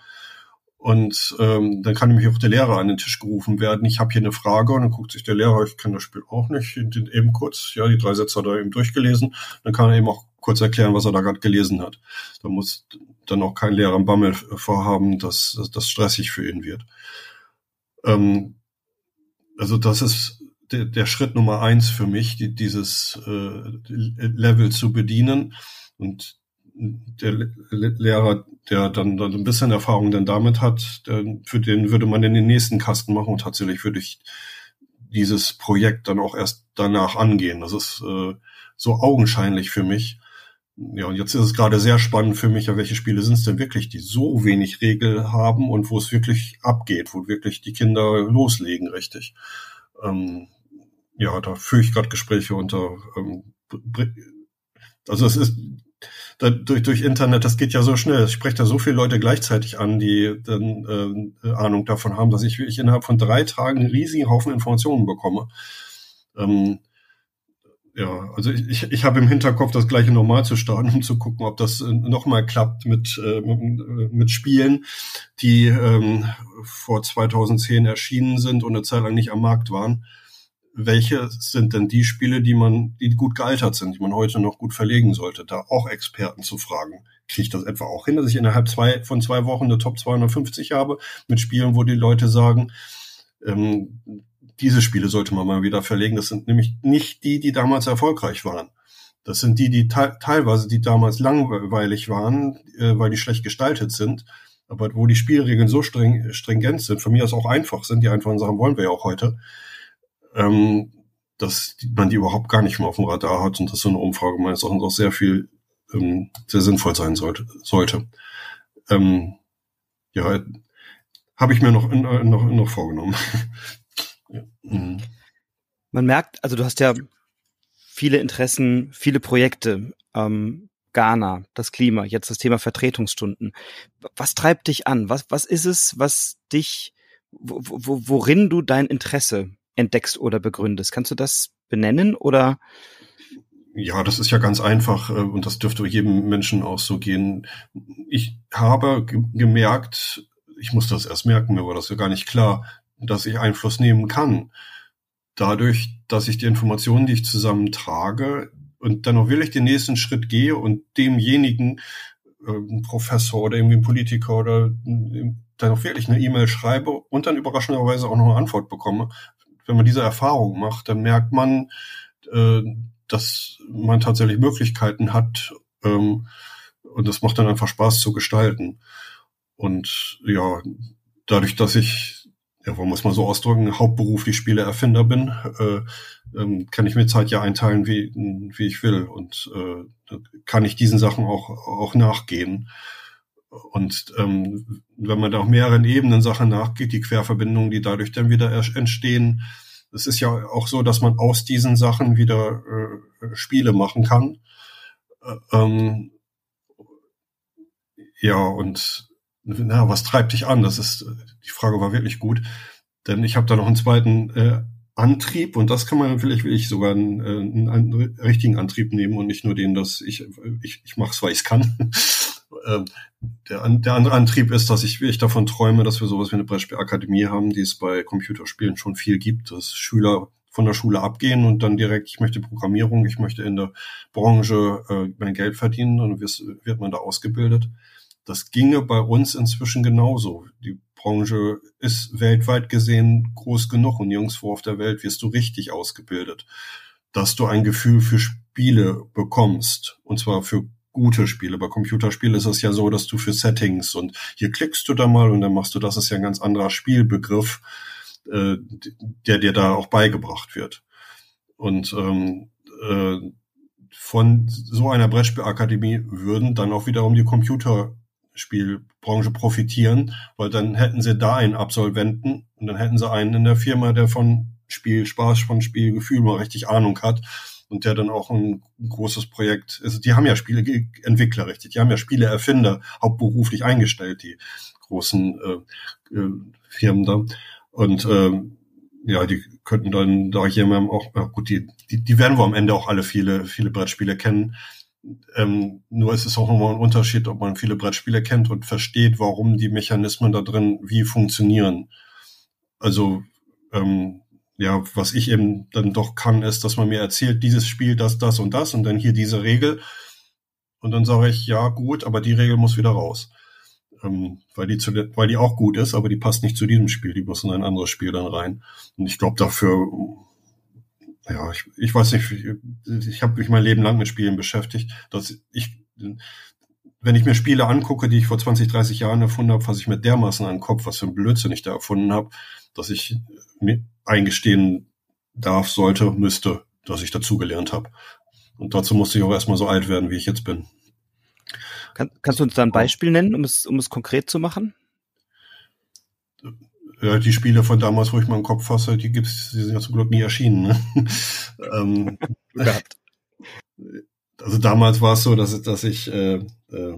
Und ähm, dann kann nämlich auch der Lehrer an den Tisch gerufen werden. Ich habe hier eine Frage und dann guckt sich der Lehrer, ich kenne das Spiel auch nicht, eben kurz, ja, die drei Sätze hat er eben durchgelesen. Dann kann er eben auch kurz erklären, was er da gerade gelesen hat. Da muss dann auch kein Lehrer im Bammel vorhaben, dass das stressig für ihn wird. Ähm, also das ist der, der Schritt Nummer eins für mich, die, dieses äh, Level zu bedienen. Und der Lehrer, der dann, dann ein bisschen Erfahrung dann damit hat, der, für den würde man in den nächsten Kasten machen und tatsächlich würde ich dieses Projekt dann auch erst danach angehen. Das ist äh, so augenscheinlich für mich. Ja, und jetzt ist es gerade sehr spannend für mich, ja, welche Spiele sind es denn wirklich, die so wenig Regel haben und wo es wirklich abgeht, wo wirklich die Kinder loslegen, richtig. Ähm, ja, da führe ich gerade Gespräche unter. Ähm, also es ist da, durch, durch Internet, das geht ja so schnell. Ich spreche da so viele Leute gleichzeitig an, die dann äh, Ahnung davon haben, dass ich wirklich innerhalb von drei Tagen einen riesigen Haufen Informationen bekomme. Ähm, ja, also ich, ich habe im Hinterkopf, das gleiche nochmal zu starten, um zu gucken, ob das äh, nochmal klappt mit, äh, mit, mit Spielen, die ähm, vor 2010 erschienen sind und eine Zeit lang nicht am Markt waren. Welche sind denn die Spiele, die man, die gut gealtert sind, die man heute noch gut verlegen sollte, da auch Experten zu fragen? Kriege ich das etwa auch hin, dass ich innerhalb zwei, von zwei Wochen eine Top 250 habe mit Spielen, wo die Leute sagen, ähm, diese Spiele sollte man mal wieder verlegen. Das sind nämlich nicht die, die damals erfolgreich waren. Das sind die, die te teilweise, die damals langweilig waren, äh, weil die schlecht gestaltet sind. Aber wo die Spielregeln so streng, stringent sind, von mir aus auch einfach sind, die einfachen Sachen wollen wir ja auch heute, ähm, dass man die überhaupt gar nicht mehr auf dem Radar hat und dass so eine Umfrage meines Erachtens auch sehr viel, ähm, sehr sinnvoll sein sollte. sollte. Ähm, ja, habe ich mir noch, noch, noch vorgenommen. Mhm. Man merkt, also du hast ja viele Interessen, viele Projekte. Ähm, Ghana, das Klima, jetzt das Thema Vertretungsstunden. Was treibt dich an? Was, was ist es, was dich, wo, wo, worin du dein Interesse entdeckst oder begründest? Kannst du das benennen oder? Ja, das ist ja ganz einfach äh, und das dürfte jedem Menschen auch so gehen. Ich habe gemerkt, ich muss das erst merken, mir war das ja gar nicht klar, dass ich Einfluss nehmen kann. Dadurch, dass ich die Informationen, die ich zusammentrage und dann auch wirklich den nächsten Schritt gehe und demjenigen äh, Professor oder irgendwie ein Politiker oder äh, dann auch wirklich eine E-Mail schreibe und dann überraschenderweise auch noch eine Antwort bekomme. Wenn man diese Erfahrung macht, dann merkt man, äh, dass man tatsächlich Möglichkeiten hat ähm, und das macht dann einfach Spaß zu gestalten. Und ja, dadurch, dass ich ja, wollen wir es mal so ausdrücken, hauptberuflich Spieleerfinder bin, äh, ähm, kann ich mir Zeit ja einteilen, wie, wie ich will. Und äh, kann ich diesen Sachen auch, auch nachgehen. Und ähm, wenn man da auf mehreren Ebenen Sachen nachgeht, die Querverbindungen, die dadurch dann wieder entstehen, es ist ja auch so, dass man aus diesen Sachen wieder äh, Spiele machen kann. Äh, ähm, ja, und na, was treibt dich an? Das ist, die Frage war wirklich gut. Denn ich habe da noch einen zweiten äh, Antrieb und das kann man vielleicht will ich sogar einen, äh, einen, einen richtigen Antrieb nehmen und nicht nur den, dass ich ich, ich mache es, weil ich kann. Ähm, der, der andere Antrieb ist, dass ich wirklich davon träume, dass wir sowas wie eine Brettspielakademie haben, die es bei Computerspielen schon viel gibt, dass Schüler von der Schule abgehen und dann direkt, ich möchte Programmierung, ich möchte in der Branche äh, mein Geld verdienen, dann wird man da ausgebildet. Das ginge bei uns inzwischen genauso. Die Branche ist weltweit gesehen groß genug und nirgendwo auf der Welt wirst du richtig ausgebildet, dass du ein Gefühl für Spiele bekommst. Und zwar für gute Spiele. Bei Computerspielen ist es ja so, dass du für Settings und hier klickst du da mal und dann machst du, das ist ja ein ganz anderer Spielbegriff, äh, der dir da auch beigebracht wird. Und ähm, äh, von so einer Brettspielakademie würden dann auch wiederum die Computer Spielbranche profitieren, weil dann hätten sie da einen Absolventen und dann hätten sie einen in der Firma, der von Spielspaß, von Spielgefühl mal richtig Ahnung hat und der dann auch ein großes Projekt, also die haben ja Spieleentwickler richtig, die haben ja Spieleerfinder hauptberuflich eingestellt, die großen äh, äh, Firmen da. Und äh, ja, die könnten dann da jemandem auch, ja gut, die, die, die werden wir am Ende auch alle viele, viele Brettspiele kennen, ähm, nur ist es auch nochmal ein Unterschied, ob man viele Brettspiele kennt und versteht, warum die Mechanismen da drin wie funktionieren. Also ähm, ja, was ich eben dann doch kann, ist, dass man mir erzählt, dieses Spiel, das, das und das und dann hier diese Regel. Und dann sage ich, ja, gut, aber die Regel muss wieder raus. Ähm, weil, die zu, weil die auch gut ist, aber die passt nicht zu diesem Spiel, die muss in ein anderes Spiel dann rein. Und ich glaube, dafür ja, ich, ich weiß nicht, ich, ich habe mich mein Leben lang mit Spielen beschäftigt, dass ich, wenn ich mir Spiele angucke, die ich vor 20, 30 Jahren erfunden habe, fasse ich mir dermaßen an den Kopf, was für ein Blödsinn ich da erfunden habe, dass ich mir eingestehen darf, sollte, müsste, dass ich dazugelernt habe. Und dazu musste ich auch erstmal so alt werden, wie ich jetzt bin. Kann, kannst du uns da ein Beispiel nennen, um es, um es konkret zu machen? Ja, die Spiele von damals, wo ich mal im Kopf fasse, die gibt's, die sind ja zum Glück nie erschienen. Ne? ähm, also damals war es so, dass, dass ich äh, äh,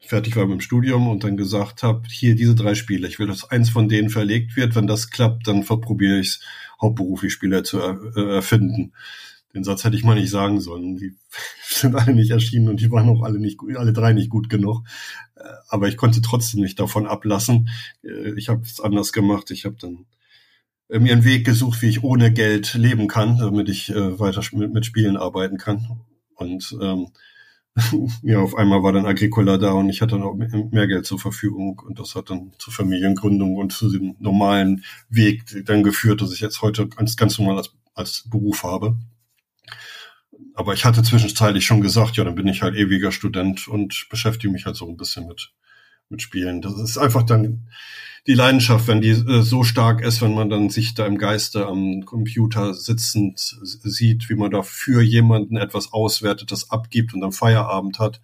fertig war mit dem Studium und dann gesagt habe, hier diese drei Spiele, ich will, dass eins von denen verlegt wird. Wenn das klappt, dann probiere ich es, hauptberuflich Spiele zu er, äh, erfinden. Den Satz hätte ich mal nicht sagen sollen. Die sind alle nicht erschienen und die waren auch alle nicht, alle drei nicht gut genug. Äh, aber ich konnte trotzdem nicht davon ablassen. Äh, ich habe es anders gemacht. Ich habe dann äh, mir einen Weg gesucht, wie ich ohne Geld leben kann, damit ich weiter mit, mit Spielen arbeiten kann. Und ähm, ja, auf einmal war dann Agricola da und ich hatte dann auch mehr Geld zur Verfügung und das hat dann zur Familiengründung und zu dem normalen Weg dann geführt, dass ich jetzt heute ganz, ganz normal als, als Beruf habe aber ich hatte zwischenzeitlich schon gesagt, ja, dann bin ich halt ewiger Student und beschäftige mich halt so ein bisschen mit, mit Spielen. Das ist einfach dann die Leidenschaft, wenn die äh, so stark ist, wenn man dann sich da im Geiste am Computer sitzend sieht, wie man da für jemanden etwas auswertet, das abgibt und dann Feierabend hat.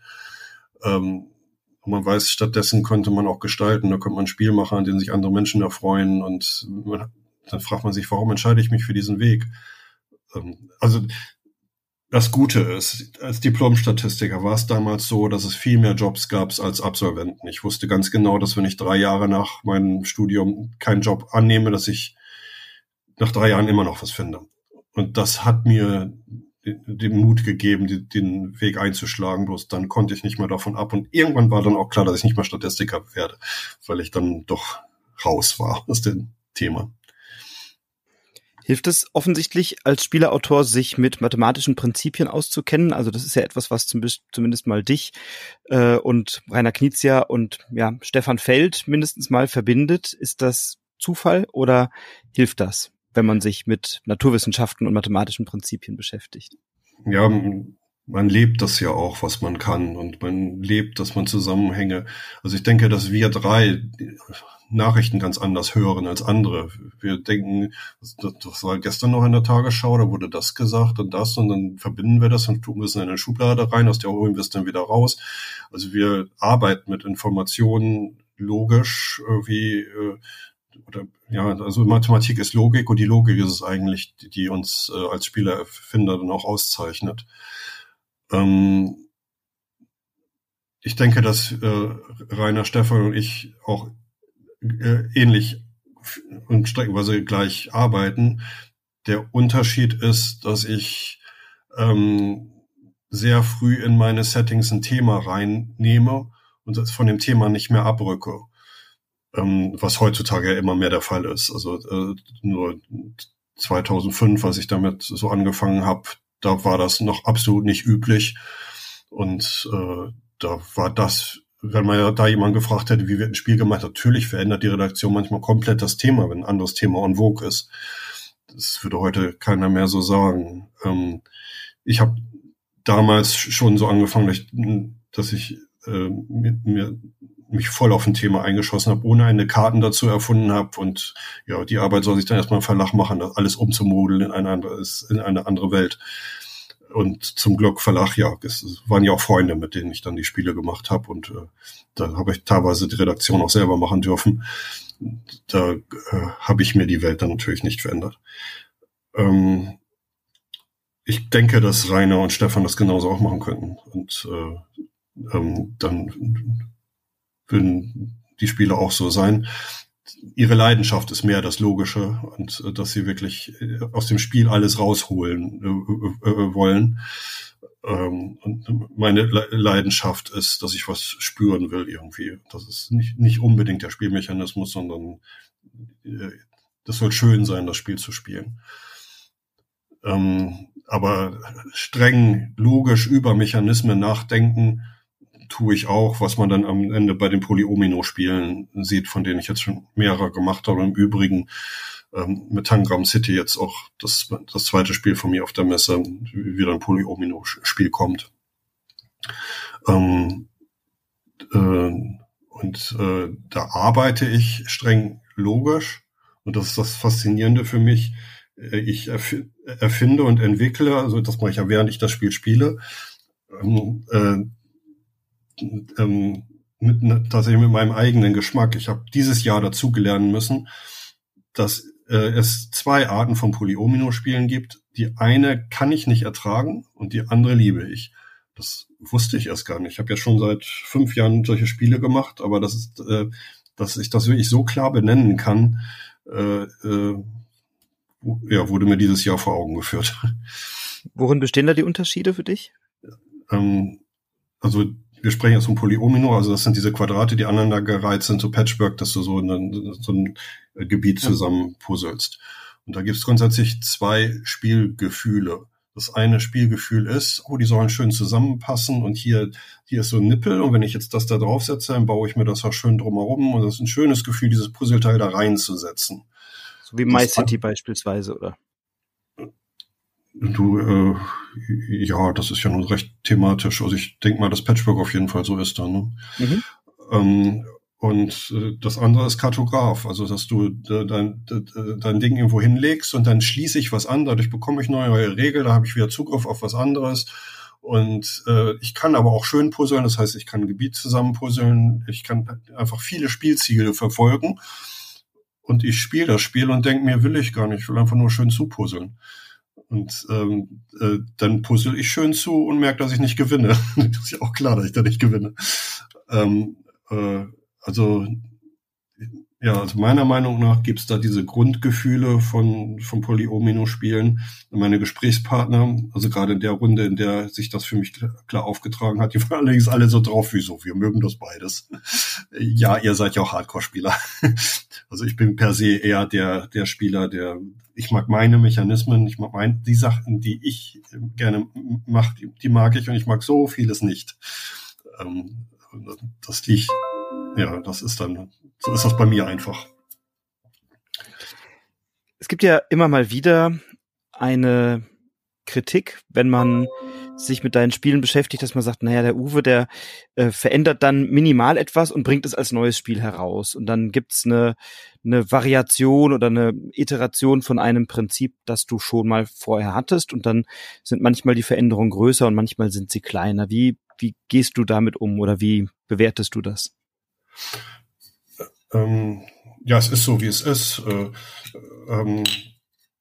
Ähm, und man weiß, stattdessen könnte man auch gestalten, da könnte man ein Spiel machen, an dem sich andere Menschen erfreuen und man, dann fragt man sich, warum entscheide ich mich für diesen Weg? Ähm, also das Gute ist, als Diplom-Statistiker war es damals so, dass es viel mehr Jobs gab als Absolventen. Ich wusste ganz genau, dass wenn ich drei Jahre nach meinem Studium keinen Job annehme, dass ich nach drei Jahren immer noch was finde. Und das hat mir den Mut gegeben, den Weg einzuschlagen. Bloß dann konnte ich nicht mehr davon ab. Und irgendwann war dann auch klar, dass ich nicht mehr Statistiker werde, weil ich dann doch raus war aus dem Thema. Hilft es offensichtlich als Spielerautor, sich mit mathematischen Prinzipien auszukennen? Also das ist ja etwas, was zum, zumindest mal dich äh, und Rainer Knizia und ja, Stefan Feld mindestens mal verbindet. Ist das Zufall oder hilft das, wenn man sich mit Naturwissenschaften und mathematischen Prinzipien beschäftigt? Ja, man lebt das ja auch, was man kann und man lebt, dass man Zusammenhänge. Also ich denke, dass wir drei Nachrichten ganz anders hören als andere. Wir denken, das war gestern noch in der Tagesschau, da wurde das gesagt und das und dann verbinden wir das und tun wir es in eine Schublade rein, aus der holen wir es dann wieder raus. Also wir arbeiten mit Informationen logisch wie äh, oder ja, also Mathematik ist Logik und die Logik ist es eigentlich, die, die uns äh, als Spielerfinder dann auch auszeichnet. Ähm, ich denke, dass äh, Rainer, Stefan und ich auch äh, ähnlich und streckenweise gleich arbeiten. Der Unterschied ist, dass ich ähm, sehr früh in meine Settings ein Thema reinnehme und von dem Thema nicht mehr abrücke, ähm, was heutzutage ja immer mehr der Fall ist. Also äh, nur 2005, als ich damit so angefangen habe, da war das noch absolut nicht üblich. Und äh, da war das, wenn man da jemand gefragt hätte, wie wird ein Spiel gemacht, natürlich verändert die Redaktion manchmal komplett das Thema, wenn ein anderes Thema en vogue ist. Das würde heute keiner mehr so sagen. Ähm, ich habe damals schon so angefangen, dass ich äh, mir, mir mich voll auf ein Thema eingeschossen habe, ohne eine Karten dazu erfunden habe und ja, die Arbeit soll sich dann erstmal Verlag machen, das alles umzumodeln in eine andere, in eine andere Welt. Und zum Glück Verlag, ja, es waren ja auch Freunde, mit denen ich dann die Spiele gemacht habe und äh, da habe ich teilweise die Redaktion auch selber machen dürfen. Da äh, habe ich mir die Welt dann natürlich nicht verändert. Ähm, ich denke, dass Rainer und Stefan das genauso auch machen könnten. Und äh, ähm, dann würden die Spiele auch so sein. Ihre Leidenschaft ist mehr das Logische und äh, dass sie wirklich äh, aus dem Spiel alles rausholen äh, äh, wollen. Ähm, und meine Leidenschaft ist, dass ich was spüren will irgendwie. Das ist nicht, nicht unbedingt der Spielmechanismus, sondern äh, das soll schön sein, das Spiel zu spielen. Ähm, aber streng logisch über Mechanismen nachdenken, tue ich auch, was man dann am Ende bei den Polyomino-Spielen sieht, von denen ich jetzt schon mehrere gemacht habe. Im Übrigen ähm, mit Tangram City jetzt auch das, das zweite Spiel von mir auf der Messe, wie wieder ein Polyomino-Spiel kommt. Ähm, äh, und äh, da arbeite ich streng logisch. Und das ist das Faszinierende für mich. Äh, ich erf erfinde und entwickle, also das mache ich ja während ich das Spiel spiele, ähm, äh, ähm, mit, ne, tatsächlich mit meinem eigenen Geschmack. Ich habe dieses Jahr dazugelernen müssen, dass äh, es zwei Arten von Polyomino-Spielen gibt. Die eine kann ich nicht ertragen und die andere liebe ich. Das wusste ich erst gar nicht. Ich habe ja schon seit fünf Jahren solche Spiele gemacht, aber das ist, äh, dass ich das wirklich so klar benennen kann, äh, äh, ja, wurde mir dieses Jahr vor Augen geführt. Worin bestehen da die Unterschiede für dich? Ähm, also wir sprechen jetzt von Polyomino, also das sind diese Quadrate, die aneinander gereiht sind, so Patchwork, dass du so, eine, so ein Gebiet zusammen puzzelst. Und da gibt es grundsätzlich zwei Spielgefühle. Das eine Spielgefühl ist, oh, die sollen schön zusammenpassen und hier, hier ist so ein Nippel und wenn ich jetzt das da draufsetze, dann baue ich mir das auch schön drumherum und das ist ein schönes Gefühl, dieses Puzzleteil da reinzusetzen. So wie My City beispielsweise, oder? Du, äh, ja, das ist ja nun recht thematisch. Also ich denke mal, dass Patchwork auf jeden Fall so ist dann. Ne? Mhm. Ähm, und äh, das andere ist Kartograf, also dass du äh, dein, dein Ding irgendwo hinlegst und dann schließe ich was an, dadurch bekomme ich neue Regeln, da habe ich wieder Zugriff auf was anderes. Und äh, ich kann aber auch schön puzzeln, das heißt, ich kann Gebiet zusammen puzzeln, ich kann einfach viele Spielziele verfolgen. Und ich spiele das Spiel und denke mir, will ich gar nicht, ich will einfach nur schön zupuzzeln. Und ähm, äh, dann puzzle ich schön zu und merke, dass ich nicht gewinne. das ist ja auch klar, dass ich da nicht gewinne. Ähm, äh, also ja, also meiner Meinung nach gibt's da diese Grundgefühle von, von Polyomino-Spielen. Meine Gesprächspartner, also gerade in der Runde, in der sich das für mich klar, aufgetragen hat, die waren allerdings alle so drauf wie so, wir mögen das beides. ja, ihr seid ja auch Hardcore-Spieler. also ich bin per se eher der, der Spieler, der, ich mag meine Mechanismen, ich mag mein, die Sachen, die ich gerne mache, die, die mag ich und ich mag so vieles nicht. Ähm, das liegt, ja, das ist dann so ist das bei mir einfach. Es gibt ja immer mal wieder eine Kritik, wenn man sich mit deinen Spielen beschäftigt, dass man sagt, naja, der Uwe, der äh, verändert dann minimal etwas und bringt es als neues Spiel heraus. Und dann gibt's eine, eine Variation oder eine Iteration von einem Prinzip, das du schon mal vorher hattest. Und dann sind manchmal die Veränderungen größer und manchmal sind sie kleiner. Wie, wie gehst du damit um oder wie bewertest du das? Ähm, ja, es ist so, wie es ist. Äh, ähm,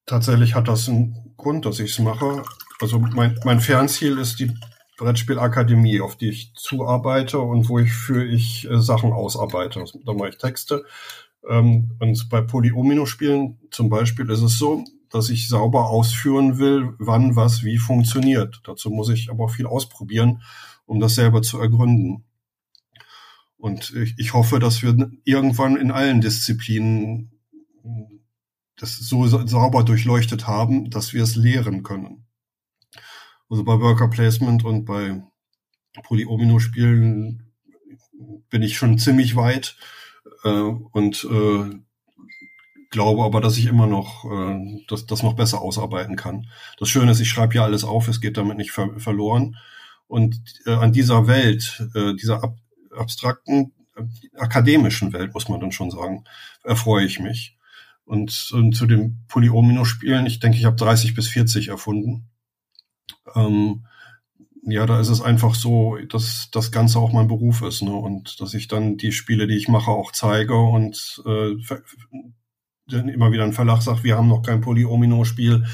tatsächlich hat das einen Grund, dass ich es mache. Also mein, mein Fernziel ist die Brettspielakademie, auf die ich zuarbeite und wo ich für ich äh, Sachen ausarbeite. Da mache ich Texte. Ähm, und bei Polyomino-Spielen zum Beispiel ist es so, dass ich sauber ausführen will, wann was wie funktioniert. Dazu muss ich aber viel ausprobieren, um das selber zu ergründen. Und ich, ich hoffe, dass wir irgendwann in allen Disziplinen das so sauber durchleuchtet haben, dass wir es lehren können. Also bei Worker Placement und bei Polyomino-Spielen bin ich schon ziemlich weit äh, und äh, glaube aber, dass ich immer noch äh, das, das noch besser ausarbeiten kann. Das Schöne ist, ich schreibe ja alles auf, es geht damit nicht ver verloren. Und äh, an dieser Welt, äh, dieser ab abstrakten, akademischen Welt, muss man dann schon sagen, erfreue ich mich. Und, und zu den Polyomino-Spielen, ich denke, ich habe 30 bis 40 erfunden. Ähm, ja, da ist es einfach so, dass das Ganze auch mein Beruf ist, ne? Und dass ich dann die Spiele, die ich mache, auch zeige und äh, dann immer wieder ein Verlag sagt, wir haben noch kein Polyomino-Spiel,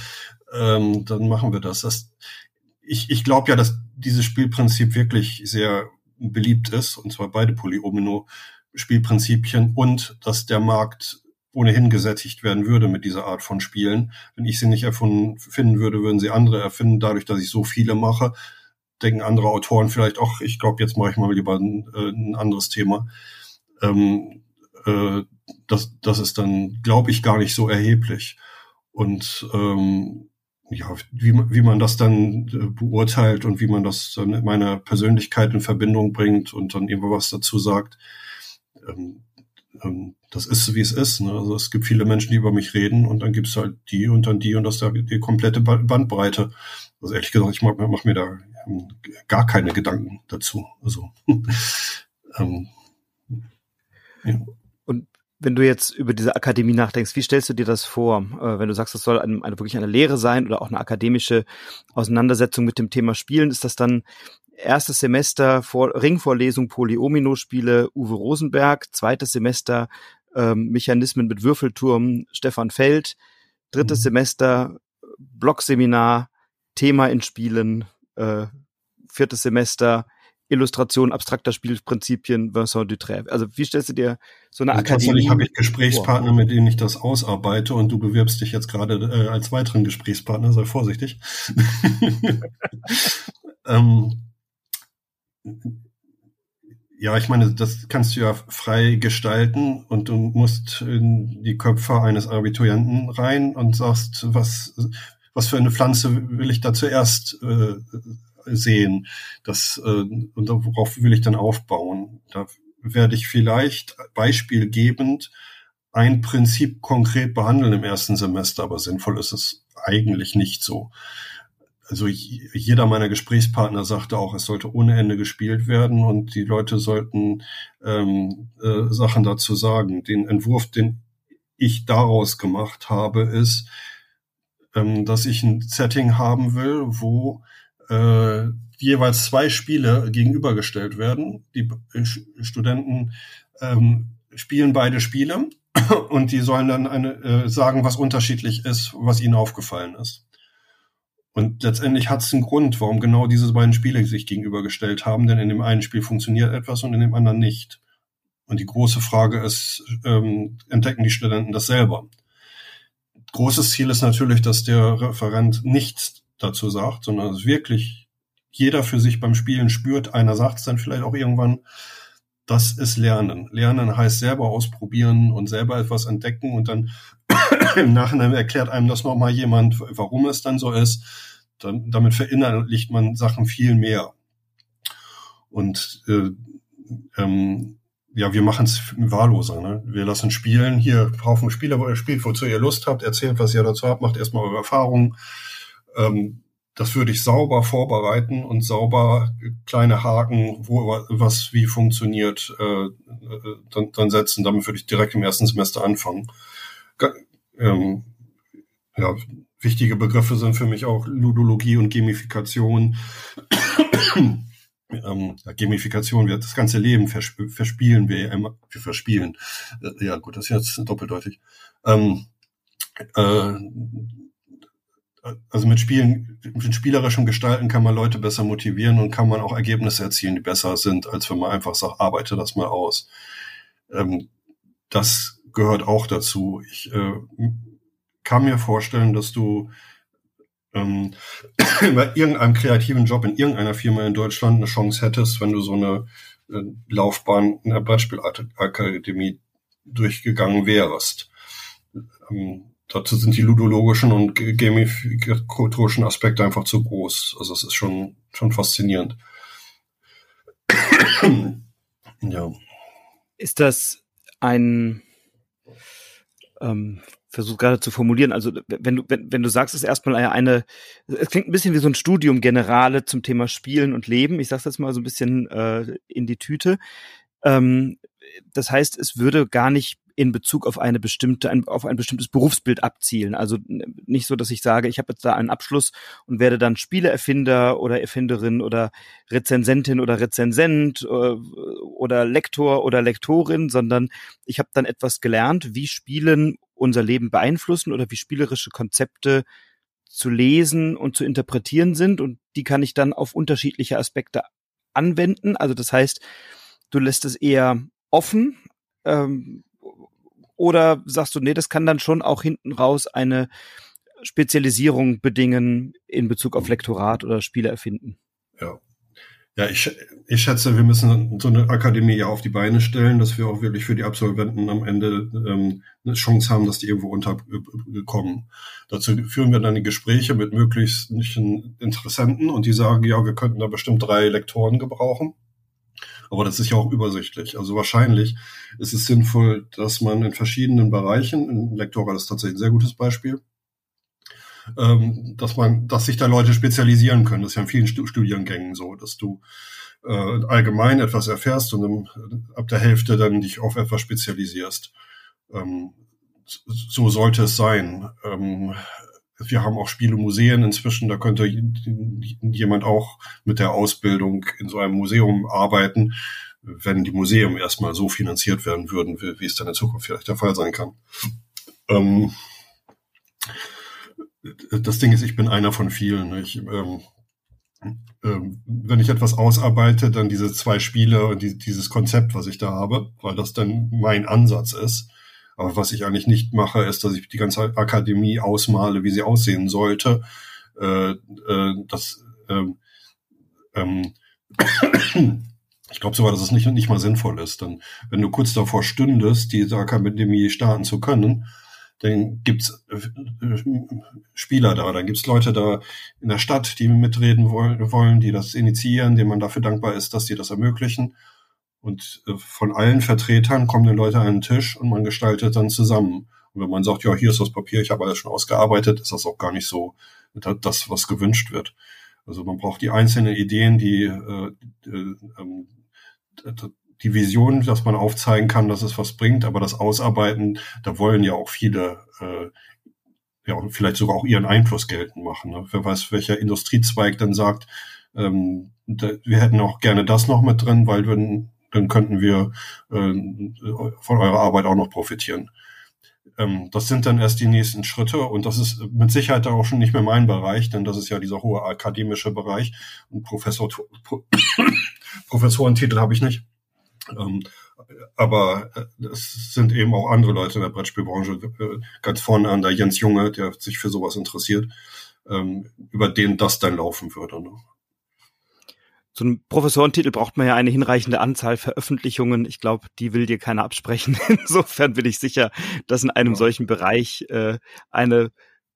ähm, dann machen wir das. das ich ich glaube ja, dass dieses Spielprinzip wirklich sehr beliebt ist, und zwar beide Polyomino-Spielprinzipien und dass der Markt ohnehin gesättigt werden würde mit dieser Art von Spielen. Wenn ich sie nicht erfunden finden würde, würden sie andere erfinden. Dadurch, dass ich so viele mache, denken andere Autoren vielleicht auch, ich glaube, jetzt mache ich mal lieber ein, äh, ein anderes Thema. Ähm, äh, das, das ist dann, glaube ich, gar nicht so erheblich. Und ähm, ja, wie, wie man das dann äh, beurteilt und wie man das dann in meiner Persönlichkeit in Verbindung bringt und dann immer was dazu sagt, ähm, ähm, das ist, wie es ist. Ne? Also es gibt viele Menschen, die über mich reden und dann gibt es halt die und dann die und das ist die, die komplette Bandbreite. Also ehrlich gesagt, ich mache mach mir da ähm, gar keine Gedanken dazu. Also ähm, ja. Wenn du jetzt über diese Akademie nachdenkst, wie stellst du dir das vor? Äh, wenn du sagst, das soll eine, eine, wirklich eine Lehre sein oder auch eine akademische Auseinandersetzung mit dem Thema Spielen, ist das dann erstes Semester vor, Ringvorlesung Polyomino-Spiele Uwe Rosenberg, zweites Semester ähm, Mechanismen mit Würfelturm Stefan Feld, drittes mhm. Semester Blogseminar Thema in Spielen, äh, viertes Semester Illustration abstrakter Spielprinzipien Vincent Dutré. Also wie stellst du dir so eine also Akademie Tatsächlich habe ich Gesprächspartner, mit denen ich das ausarbeite und du bewirbst dich jetzt gerade äh, als weiteren Gesprächspartner, sei vorsichtig. ähm, ja, ich meine, das kannst du ja frei gestalten und du musst in die Köpfe eines Abiturienten rein und sagst, was, was für eine Pflanze will ich da zuerst äh, sehen? Das, äh, und worauf will ich dann aufbauen? Da werde ich vielleicht beispielgebend ein Prinzip konkret behandeln im ersten Semester, aber sinnvoll ist es eigentlich nicht so also jeder meiner Gesprächspartner sagte auch, es sollte ohne Ende gespielt werden und die Leute sollten ähm, äh, Sachen dazu sagen. Den Entwurf, den ich daraus gemacht habe, ist, ähm, dass ich ein Setting haben will, wo äh, jeweils zwei Spiele gegenübergestellt werden. Die Studenten ähm, spielen beide Spiele und die sollen dann eine, äh, sagen, was unterschiedlich ist, was ihnen aufgefallen ist. Und letztendlich hat es einen Grund, warum genau diese beiden Spiele sich gegenübergestellt haben, denn in dem einen Spiel funktioniert etwas und in dem anderen nicht. Und die große Frage ist, ähm, entdecken die Studenten das selber? Großes Ziel ist natürlich, dass der Referent nichts dazu sagt, sondern dass wirklich jeder für sich beim Spielen spürt, einer sagt es dann vielleicht auch irgendwann, das ist Lernen. Lernen heißt selber ausprobieren und selber etwas entdecken und dann im Nachhinein erklärt einem das nochmal jemand, warum es dann so ist dann, damit verinnerlicht man Sachen viel mehr. Und äh, ähm, ja, wir machen es wahlloser. Ne? Wir lassen spielen. Hier Haufen Spieler, wo ihr spielt, wozu ihr Lust habt, erzählt, was ihr dazu habt, macht erstmal eure Erfahrungen. Ähm, das würde ich sauber vorbereiten und sauber kleine Haken, wo was wie funktioniert, äh, äh, dann, dann setzen. Damit würde ich direkt im ersten Semester anfangen. Ähm, ja, wichtige Begriffe sind für mich auch Ludologie und Gamifikation. ähm, ja, Gamifikation, wir das ganze Leben versp verspielen wir immer, wir verspielen. Äh, ja, gut, das ist jetzt doppeldeutig. Ähm, äh, also mit Spielen, mit spielerischem Gestalten kann man Leute besser motivieren und kann man auch Ergebnisse erzielen, die besser sind, als wenn man einfach sagt, arbeite das mal aus. Ähm, das gehört auch dazu. Ich äh, kann mir vorstellen, dass du ähm, bei irgendeinem kreativen Job in irgendeiner Firma in Deutschland eine Chance hättest, wenn du so eine äh, Laufbahn in der Brettspielakademie durchgegangen wärst. Ähm, dazu sind die ludologischen und gamificatorischen Aspekte einfach zu groß. Also es ist schon, schon faszinierend. ja. Ist das ein, ähm, versuch gerade zu formulieren, also wenn du, wenn, wenn du sagst, es ist erstmal eine, es klingt ein bisschen wie so ein Studium Generale zum Thema Spielen und Leben. Ich sag's jetzt mal so ein bisschen äh, in die Tüte. Ähm, das heißt, es würde gar nicht in Bezug auf eine bestimmte, ein, auf ein bestimmtes Berufsbild abzielen. Also nicht so, dass ich sage, ich habe jetzt da einen Abschluss und werde dann Spieleerfinder oder Erfinderin oder Rezensentin oder Rezensent oder, äh, oder Lektor oder Lektorin, sondern ich habe dann etwas gelernt, wie Spielen unser Leben beeinflussen oder wie spielerische Konzepte zu lesen und zu interpretieren sind und die kann ich dann auf unterschiedliche Aspekte anwenden. Also das heißt, du lässt es eher offen, ähm, oder sagst du, nee, das kann dann schon auch hinten raus eine Spezialisierung bedingen in Bezug auf Lektorat oder Spiele erfinden? Ja. Ja, ich, ich schätze, wir müssen so eine Akademie ja auf die Beine stellen, dass wir auch wirklich für die Absolventen am Ende ähm, eine Chance haben, dass die irgendwo unterkommen. Dazu führen wir dann die Gespräche mit möglichst Interessenten und die sagen, ja, wir könnten da bestimmt drei Lektoren gebrauchen. Aber das ist ja auch übersichtlich. Also wahrscheinlich ist es sinnvoll, dass man in verschiedenen Bereichen, in Lektorat ist tatsächlich ein sehr gutes Beispiel, ähm, dass man, dass sich da Leute spezialisieren können. Das ist ja in vielen Studiengängen so, dass du äh, allgemein etwas erfährst und im, ab der Hälfte dann dich auf etwas spezialisierst. Ähm, so sollte es sein. Ähm, wir haben auch Spielemuseen inzwischen, da könnte jemand auch mit der Ausbildung in so einem Museum arbeiten, wenn die Museen erstmal so finanziert werden würden, wie, wie es dann in Zukunft vielleicht der Fall sein kann. Ähm, das Ding ist, ich bin einer von vielen. Ich, ähm, ähm, wenn ich etwas ausarbeite, dann diese zwei Spiele und die, dieses Konzept, was ich da habe, weil das dann mein Ansatz ist. Aber was ich eigentlich nicht mache, ist, dass ich die ganze Akademie ausmale, wie sie aussehen sollte. Äh, äh, das, ähm, ähm, ich glaube sogar, dass es nicht, nicht mal sinnvoll ist. Denn wenn du kurz davor stündest, diese Akademie starten zu können, dann gibt's äh, Spieler da, dann gibt's Leute da in der Stadt, die mitreden wollen, die das initiieren, denen man dafür dankbar ist, dass die das ermöglichen. Und äh, von allen Vertretern kommen dann Leute an den Tisch und man gestaltet dann zusammen. Und wenn man sagt, ja, hier ist das Papier, ich habe alles schon ausgearbeitet, ist das auch gar nicht so das, was gewünscht wird. Also man braucht die einzelnen Ideen, die, äh, äh, ähm, die Vision, dass man aufzeigen kann, dass es was bringt, aber das Ausarbeiten, da wollen ja auch viele ja, vielleicht sogar auch ihren Einfluss geltend machen. Ne? Wer weiß, welcher Industriezweig dann sagt, ähm, wir hätten auch gerne das noch mit drin, weil wir dann könnten wir äh, von eurer Arbeit auch noch profitieren. Ähm, das sind dann erst die nächsten Schritte und das ist mit Sicherheit auch schon nicht mehr mein Bereich, denn das ist ja dieser hohe akademische Bereich und Professor, Pro, Professorentitel habe ich nicht. Ähm, aber es sind eben auch andere Leute in der Brettspielbranche, äh, ganz vorne an der Jens Junge, der sich für sowas interessiert, ähm, über den das dann laufen würde. So einen Professorentitel braucht man ja eine hinreichende Anzahl Veröffentlichungen. Ich glaube, die will dir keiner absprechen. Insofern bin ich sicher, dass in einem ja. solchen Bereich äh, eine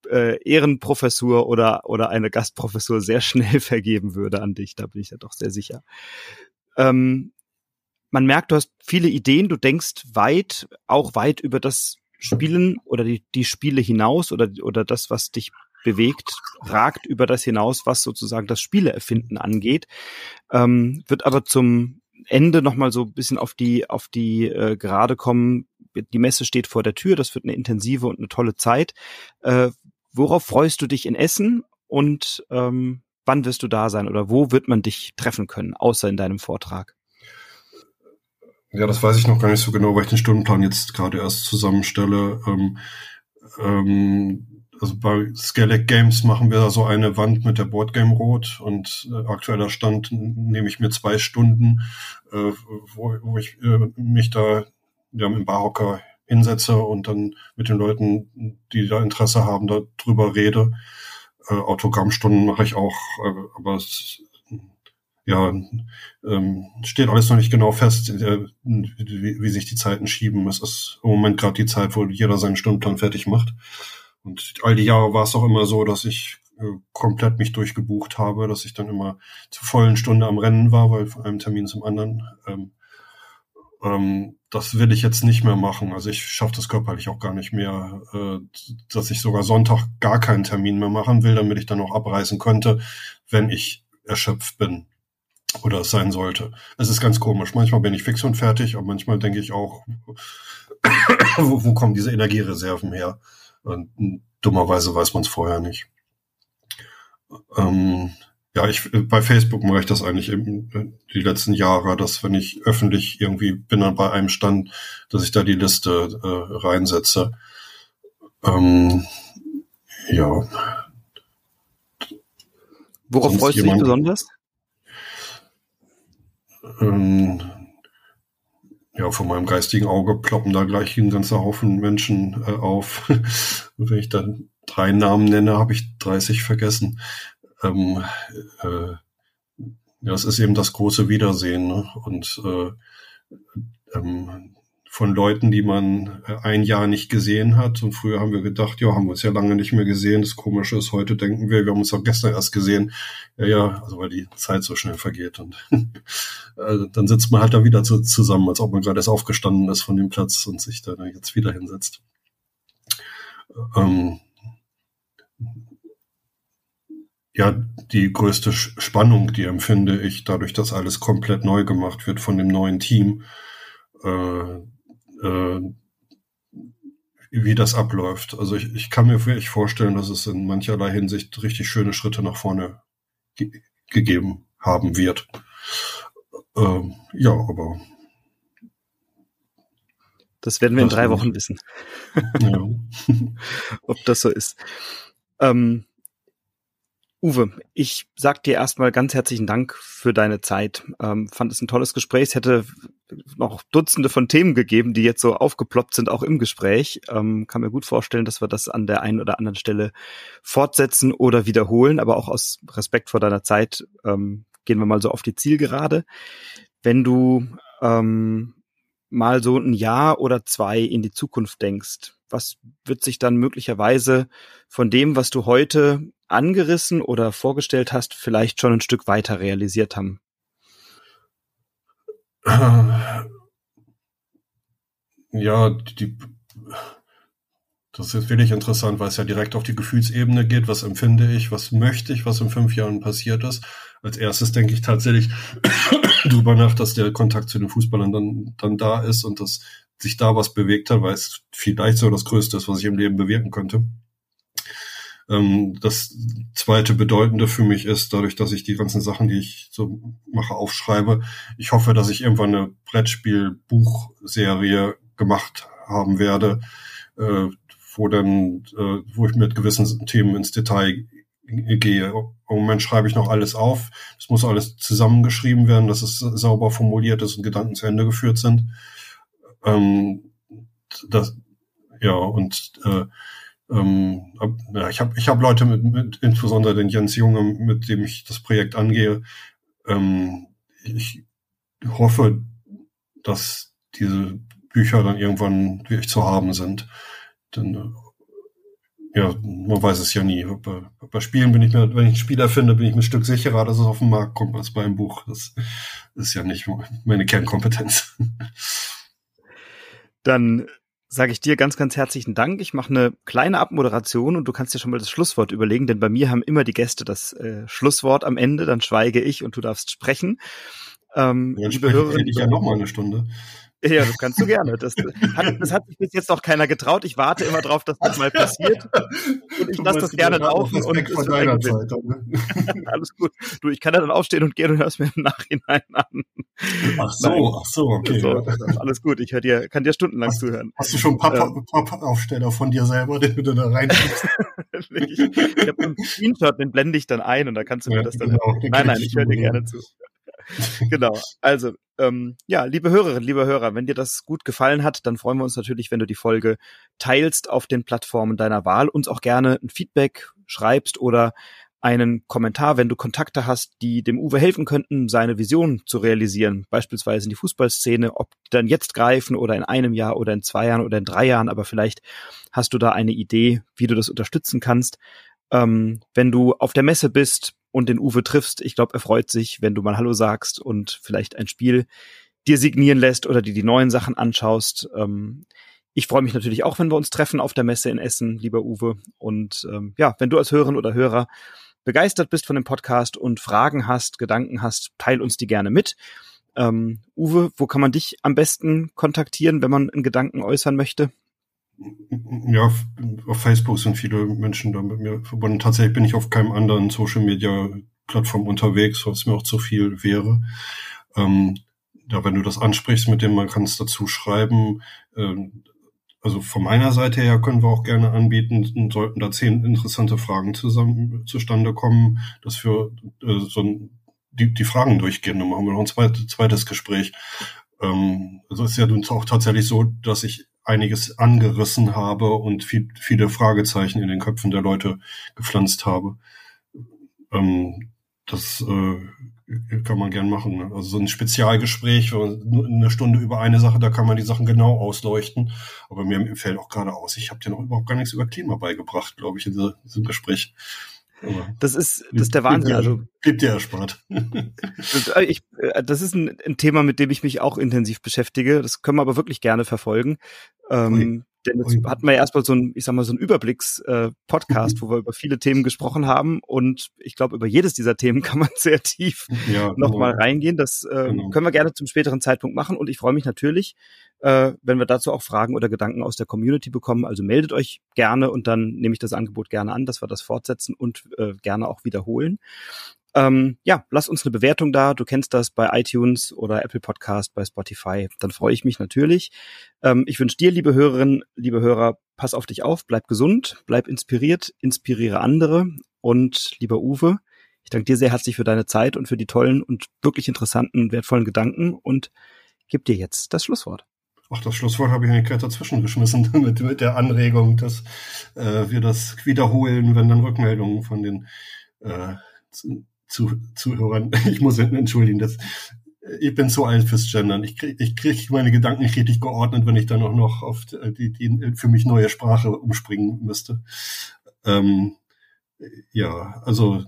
äh, Ehrenprofessur oder, oder eine Gastprofessur sehr schnell vergeben würde an dich. Da bin ich ja doch sehr sicher. Ähm, man merkt, du hast viele Ideen, du denkst weit, auch weit über das Spielen oder die, die Spiele hinaus oder, oder das, was dich bewegt, ragt über das hinaus, was sozusagen das Spieleerfinden angeht, ähm, wird aber zum Ende nochmal so ein bisschen auf die, auf die äh, Gerade kommen. Die Messe steht vor der Tür, das wird eine intensive und eine tolle Zeit. Äh, worauf freust du dich in Essen und ähm, wann wirst du da sein oder wo wird man dich treffen können, außer in deinem Vortrag? Ja, das weiß ich noch gar nicht so genau, weil ich den Stundenplan jetzt gerade erst zusammenstelle. Ähm, ähm, also bei Skelec Games machen wir da so eine Wand mit der Boardgame Rot und äh, aktueller Stand nehme ich mir zwei Stunden, äh, wo, wo ich äh, mich da ja, im Barhocker hinsetze und dann mit den Leuten, die da Interesse haben, darüber rede. Äh, Autogrammstunden mache ich auch, äh, aber es ja, ähm, steht alles noch nicht genau fest, äh, wie, wie, sich die Zeiten schieben. Es ist im Moment gerade die Zeit, wo jeder seinen Stundenplan fertig macht. Und all die Jahre war es auch immer so, dass ich äh, komplett mich durchgebucht habe, dass ich dann immer zur vollen Stunde am Rennen war, weil von einem Termin zum anderen. Ähm, ähm, das will ich jetzt nicht mehr machen. Also ich schaffe das körperlich auch gar nicht mehr, äh, dass ich sogar Sonntag gar keinen Termin mehr machen will, damit ich dann auch abreisen könnte, wenn ich erschöpft bin oder es sein sollte. Es ist ganz komisch. Manchmal bin ich fix und fertig, aber manchmal denke ich auch, wo, wo kommen diese Energiereserven her? Und dummerweise weiß man es vorher nicht. Ähm, ja, ich bei Facebook mache ich das eigentlich eben die letzten Jahre, dass wenn ich öffentlich irgendwie bin dann bei einem Stand, dass ich da die Liste äh, reinsetze. Ähm, ja. Worauf Sonst freust du dich besonders? ähm, ja, von meinem geistigen Auge ploppen da gleich ein ganzer Haufen Menschen äh, auf. wenn ich dann drei Namen nenne, habe ich 30 vergessen. Ähm, äh, ja, es ist eben das große Wiedersehen. Ne? Und äh, ähm, von Leuten, die man äh, ein Jahr nicht gesehen hat. Und früher haben wir gedacht, ja, haben wir uns ja lange nicht mehr gesehen. Das Komische ist, heute denken wir, wir haben uns auch gestern erst gesehen. Ja, ja, also weil die Zeit so schnell vergeht. Und äh, dann sitzt man halt da wieder zu, zusammen, als ob man gerade erst aufgestanden ist von dem Platz und sich da jetzt wieder hinsetzt. Ähm, ja, die größte Spannung, die empfinde ich dadurch, dass alles komplett neu gemacht wird von dem neuen Team. Äh, wie das abläuft. Also ich, ich kann mir wirklich vorstellen, dass es in mancherlei Hinsicht richtig schöne Schritte nach vorne ge gegeben haben wird. Ähm, ja, aber. Das werden wir in drei Wochen wissen. Ja. Ob das so ist. Ähm, Uwe, ich sag dir erstmal ganz herzlichen Dank für deine Zeit. Ähm, fand es ein tolles Gespräch. Es hätte noch Dutzende von Themen gegeben, die jetzt so aufgeploppt sind, auch im Gespräch. Ähm, kann mir gut vorstellen, dass wir das an der einen oder anderen Stelle fortsetzen oder wiederholen. Aber auch aus Respekt vor deiner Zeit ähm, gehen wir mal so auf die Zielgerade. Wenn du ähm, mal so ein Jahr oder zwei in die Zukunft denkst, was wird sich dann möglicherweise von dem, was du heute angerissen oder vorgestellt hast, vielleicht schon ein Stück weiter realisiert haben? Ja, die, das ist wirklich interessant, weil es ja direkt auf die Gefühlsebene geht. Was empfinde ich? Was möchte ich? Was in fünf Jahren passiert ist? Als erstes denke ich tatsächlich drüber nach, dass der Kontakt zu den Fußballern dann, dann da ist und dass sich da was bewegt hat, weil es vielleicht so das Größte ist, was ich im Leben bewirken könnte. Ähm, das zweite Bedeutende für mich ist, dadurch, dass ich die ganzen Sachen, die ich so mache, aufschreibe, ich hoffe, dass ich irgendwann eine Brettspiel-Buchserie gemacht haben werde, äh, wo dann, äh, wo ich mit gewissen Themen ins Detail gehe. Im Moment schreibe ich noch alles auf. Es muss alles zusammengeschrieben werden, dass es sauber formuliert ist und Gedanken zu Ende geführt sind. Ähm, das, ja, und äh, ähm, ja, ich habe ich hab Leute mit, mit, insbesondere den Jens Junge, mit dem ich das Projekt angehe. Ähm, ich hoffe, dass diese Bücher dann irgendwann wirklich zu haben sind. Denn äh, ja, man weiß es ja nie. Bei, bei Spielen bin ich mir, wenn ich ein Spieler finde, bin ich mir ein Stück sicherer, dass es auf den Markt kommt als bei einem Buch. Das ist ja nicht meine Kernkompetenz. Dann sage ich dir ganz, ganz herzlichen Dank. Ich mache eine kleine Abmoderation und du kannst dir schon mal das Schlusswort überlegen, denn bei mir haben immer die Gäste das äh, Schlusswort am Ende, dann schweige ich und du darfst sprechen. Ähm, ja, liebe ich ja noch mal eine Stunde. Ja, das kannst du gerne. Das hat, das hat sich bis jetzt noch keiner getraut. Ich warte immer drauf, dass das mal passiert. Und ich lasse das gerne laufen. Und von deiner Zeit, ne? Alles gut. Du, ich kann da dann aufstehen und gehen und hörst mir im Nachhinein an. Ach so, Nein. ach so, okay. So, alles gut. Ich hör dir, kann dir stundenlang hast, zuhören. Hast du schon ein paar, ähm, von dir selber, den du da reinschiebst? ich ich habe einen Screenshot, den blende ich dann ein und da kannst du mir ja, das dann. Genau, nein, nein, ich höre dir gerne zu. genau. Also, ähm, ja, liebe Hörerinnen, liebe Hörer, wenn dir das gut gefallen hat, dann freuen wir uns natürlich, wenn du die Folge teilst auf den Plattformen deiner Wahl, uns auch gerne ein Feedback schreibst oder einen Kommentar, wenn du Kontakte hast, die dem Uwe helfen könnten, seine Vision zu realisieren, beispielsweise in die Fußballszene, ob die dann jetzt greifen oder in einem Jahr oder in zwei Jahren oder in drei Jahren, aber vielleicht hast du da eine Idee, wie du das unterstützen kannst. Ähm, wenn du auf der Messe bist, und den Uwe triffst, ich glaube, er freut sich, wenn du mal Hallo sagst und vielleicht ein Spiel dir signieren lässt oder dir die neuen Sachen anschaust. Ähm, ich freue mich natürlich auch, wenn wir uns treffen auf der Messe in Essen, lieber Uwe. Und ähm, ja, wenn du als Hörerin oder Hörer begeistert bist von dem Podcast und Fragen hast, Gedanken hast, teil uns die gerne mit. Ähm, Uwe, wo kann man dich am besten kontaktieren, wenn man einen Gedanken äußern möchte? Ja, auf Facebook sind viele Menschen da mit mir verbunden. Tatsächlich bin ich auf keinem anderen Social Media Plattform unterwegs, was mir auch zu viel wäre. Ähm, da, wenn du das ansprichst mit dem, man kann es dazu schreiben. Ähm, also von meiner Seite her können wir auch gerne anbieten, sollten da zehn interessante Fragen zusammen zustande kommen, dass wir äh, so ein, die, die Fragen durchgehen. Dann machen wir noch ein zweites, zweites Gespräch. Ähm, also ist ja nun auch tatsächlich so, dass ich einiges angerissen habe und viel, viele Fragezeichen in den Köpfen der Leute gepflanzt habe. Ähm, das äh, kann man gern machen. Ne? Also so ein Spezialgespräch, eine Stunde über eine Sache, da kann man die Sachen genau ausleuchten. Aber mir fällt auch gerade aus, ich habe dir noch überhaupt gar nichts über Klima beigebracht, glaube ich, in diesem Gespräch. Das ist, das ist der Wahnsinn. Also, Blieb dir erspart. das, ich, äh, das ist ein, ein, Thema, mit dem ich mich auch intensiv beschäftige. Das können wir aber wirklich gerne verfolgen. Ähm, denn jetzt Ui. hatten wir ja erstmal so ein, ich sag mal, so ein Überblicks-Podcast, äh, wo wir über viele Themen gesprochen haben. Und ich glaube, über jedes dieser Themen kann man sehr tief ja, nochmal genau. reingehen. Das äh, genau. können wir gerne zum späteren Zeitpunkt machen. Und ich freue mich natürlich, äh, wenn wir dazu auch Fragen oder Gedanken aus der Community bekommen. Also meldet euch gerne und dann nehme ich das Angebot gerne an, dass wir das fortsetzen und äh, gerne auch wiederholen. Ähm, ja, lass uns eine Bewertung da. Du kennst das bei iTunes oder Apple Podcast, bei Spotify. Dann freue ich mich natürlich. Ähm, ich wünsche dir, liebe Hörerinnen, liebe Hörer, pass auf dich auf, bleib gesund, bleib inspiriert, inspiriere andere. Und lieber Uwe, ich danke dir sehr herzlich für deine Zeit und für die tollen und wirklich interessanten und wertvollen Gedanken und gebe dir jetzt das Schlusswort. Ach, das Schlusswort habe ich eigentlich gleich dazwischen geschmissen mit, mit der Anregung, dass äh, wir das wiederholen, wenn dann Rückmeldungen von den äh, zu, Zuhörern, ich muss entschuldigen, dass ich bin zu alt fürs Gendern. Ich kriege ich krieg meine Gedanken nicht richtig geordnet, wenn ich dann auch noch auf die, die für mich neue Sprache umspringen müsste. Ähm, ja, also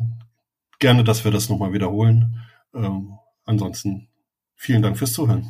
gerne, dass wir das nochmal wiederholen. Ähm, ansonsten vielen Dank fürs Zuhören.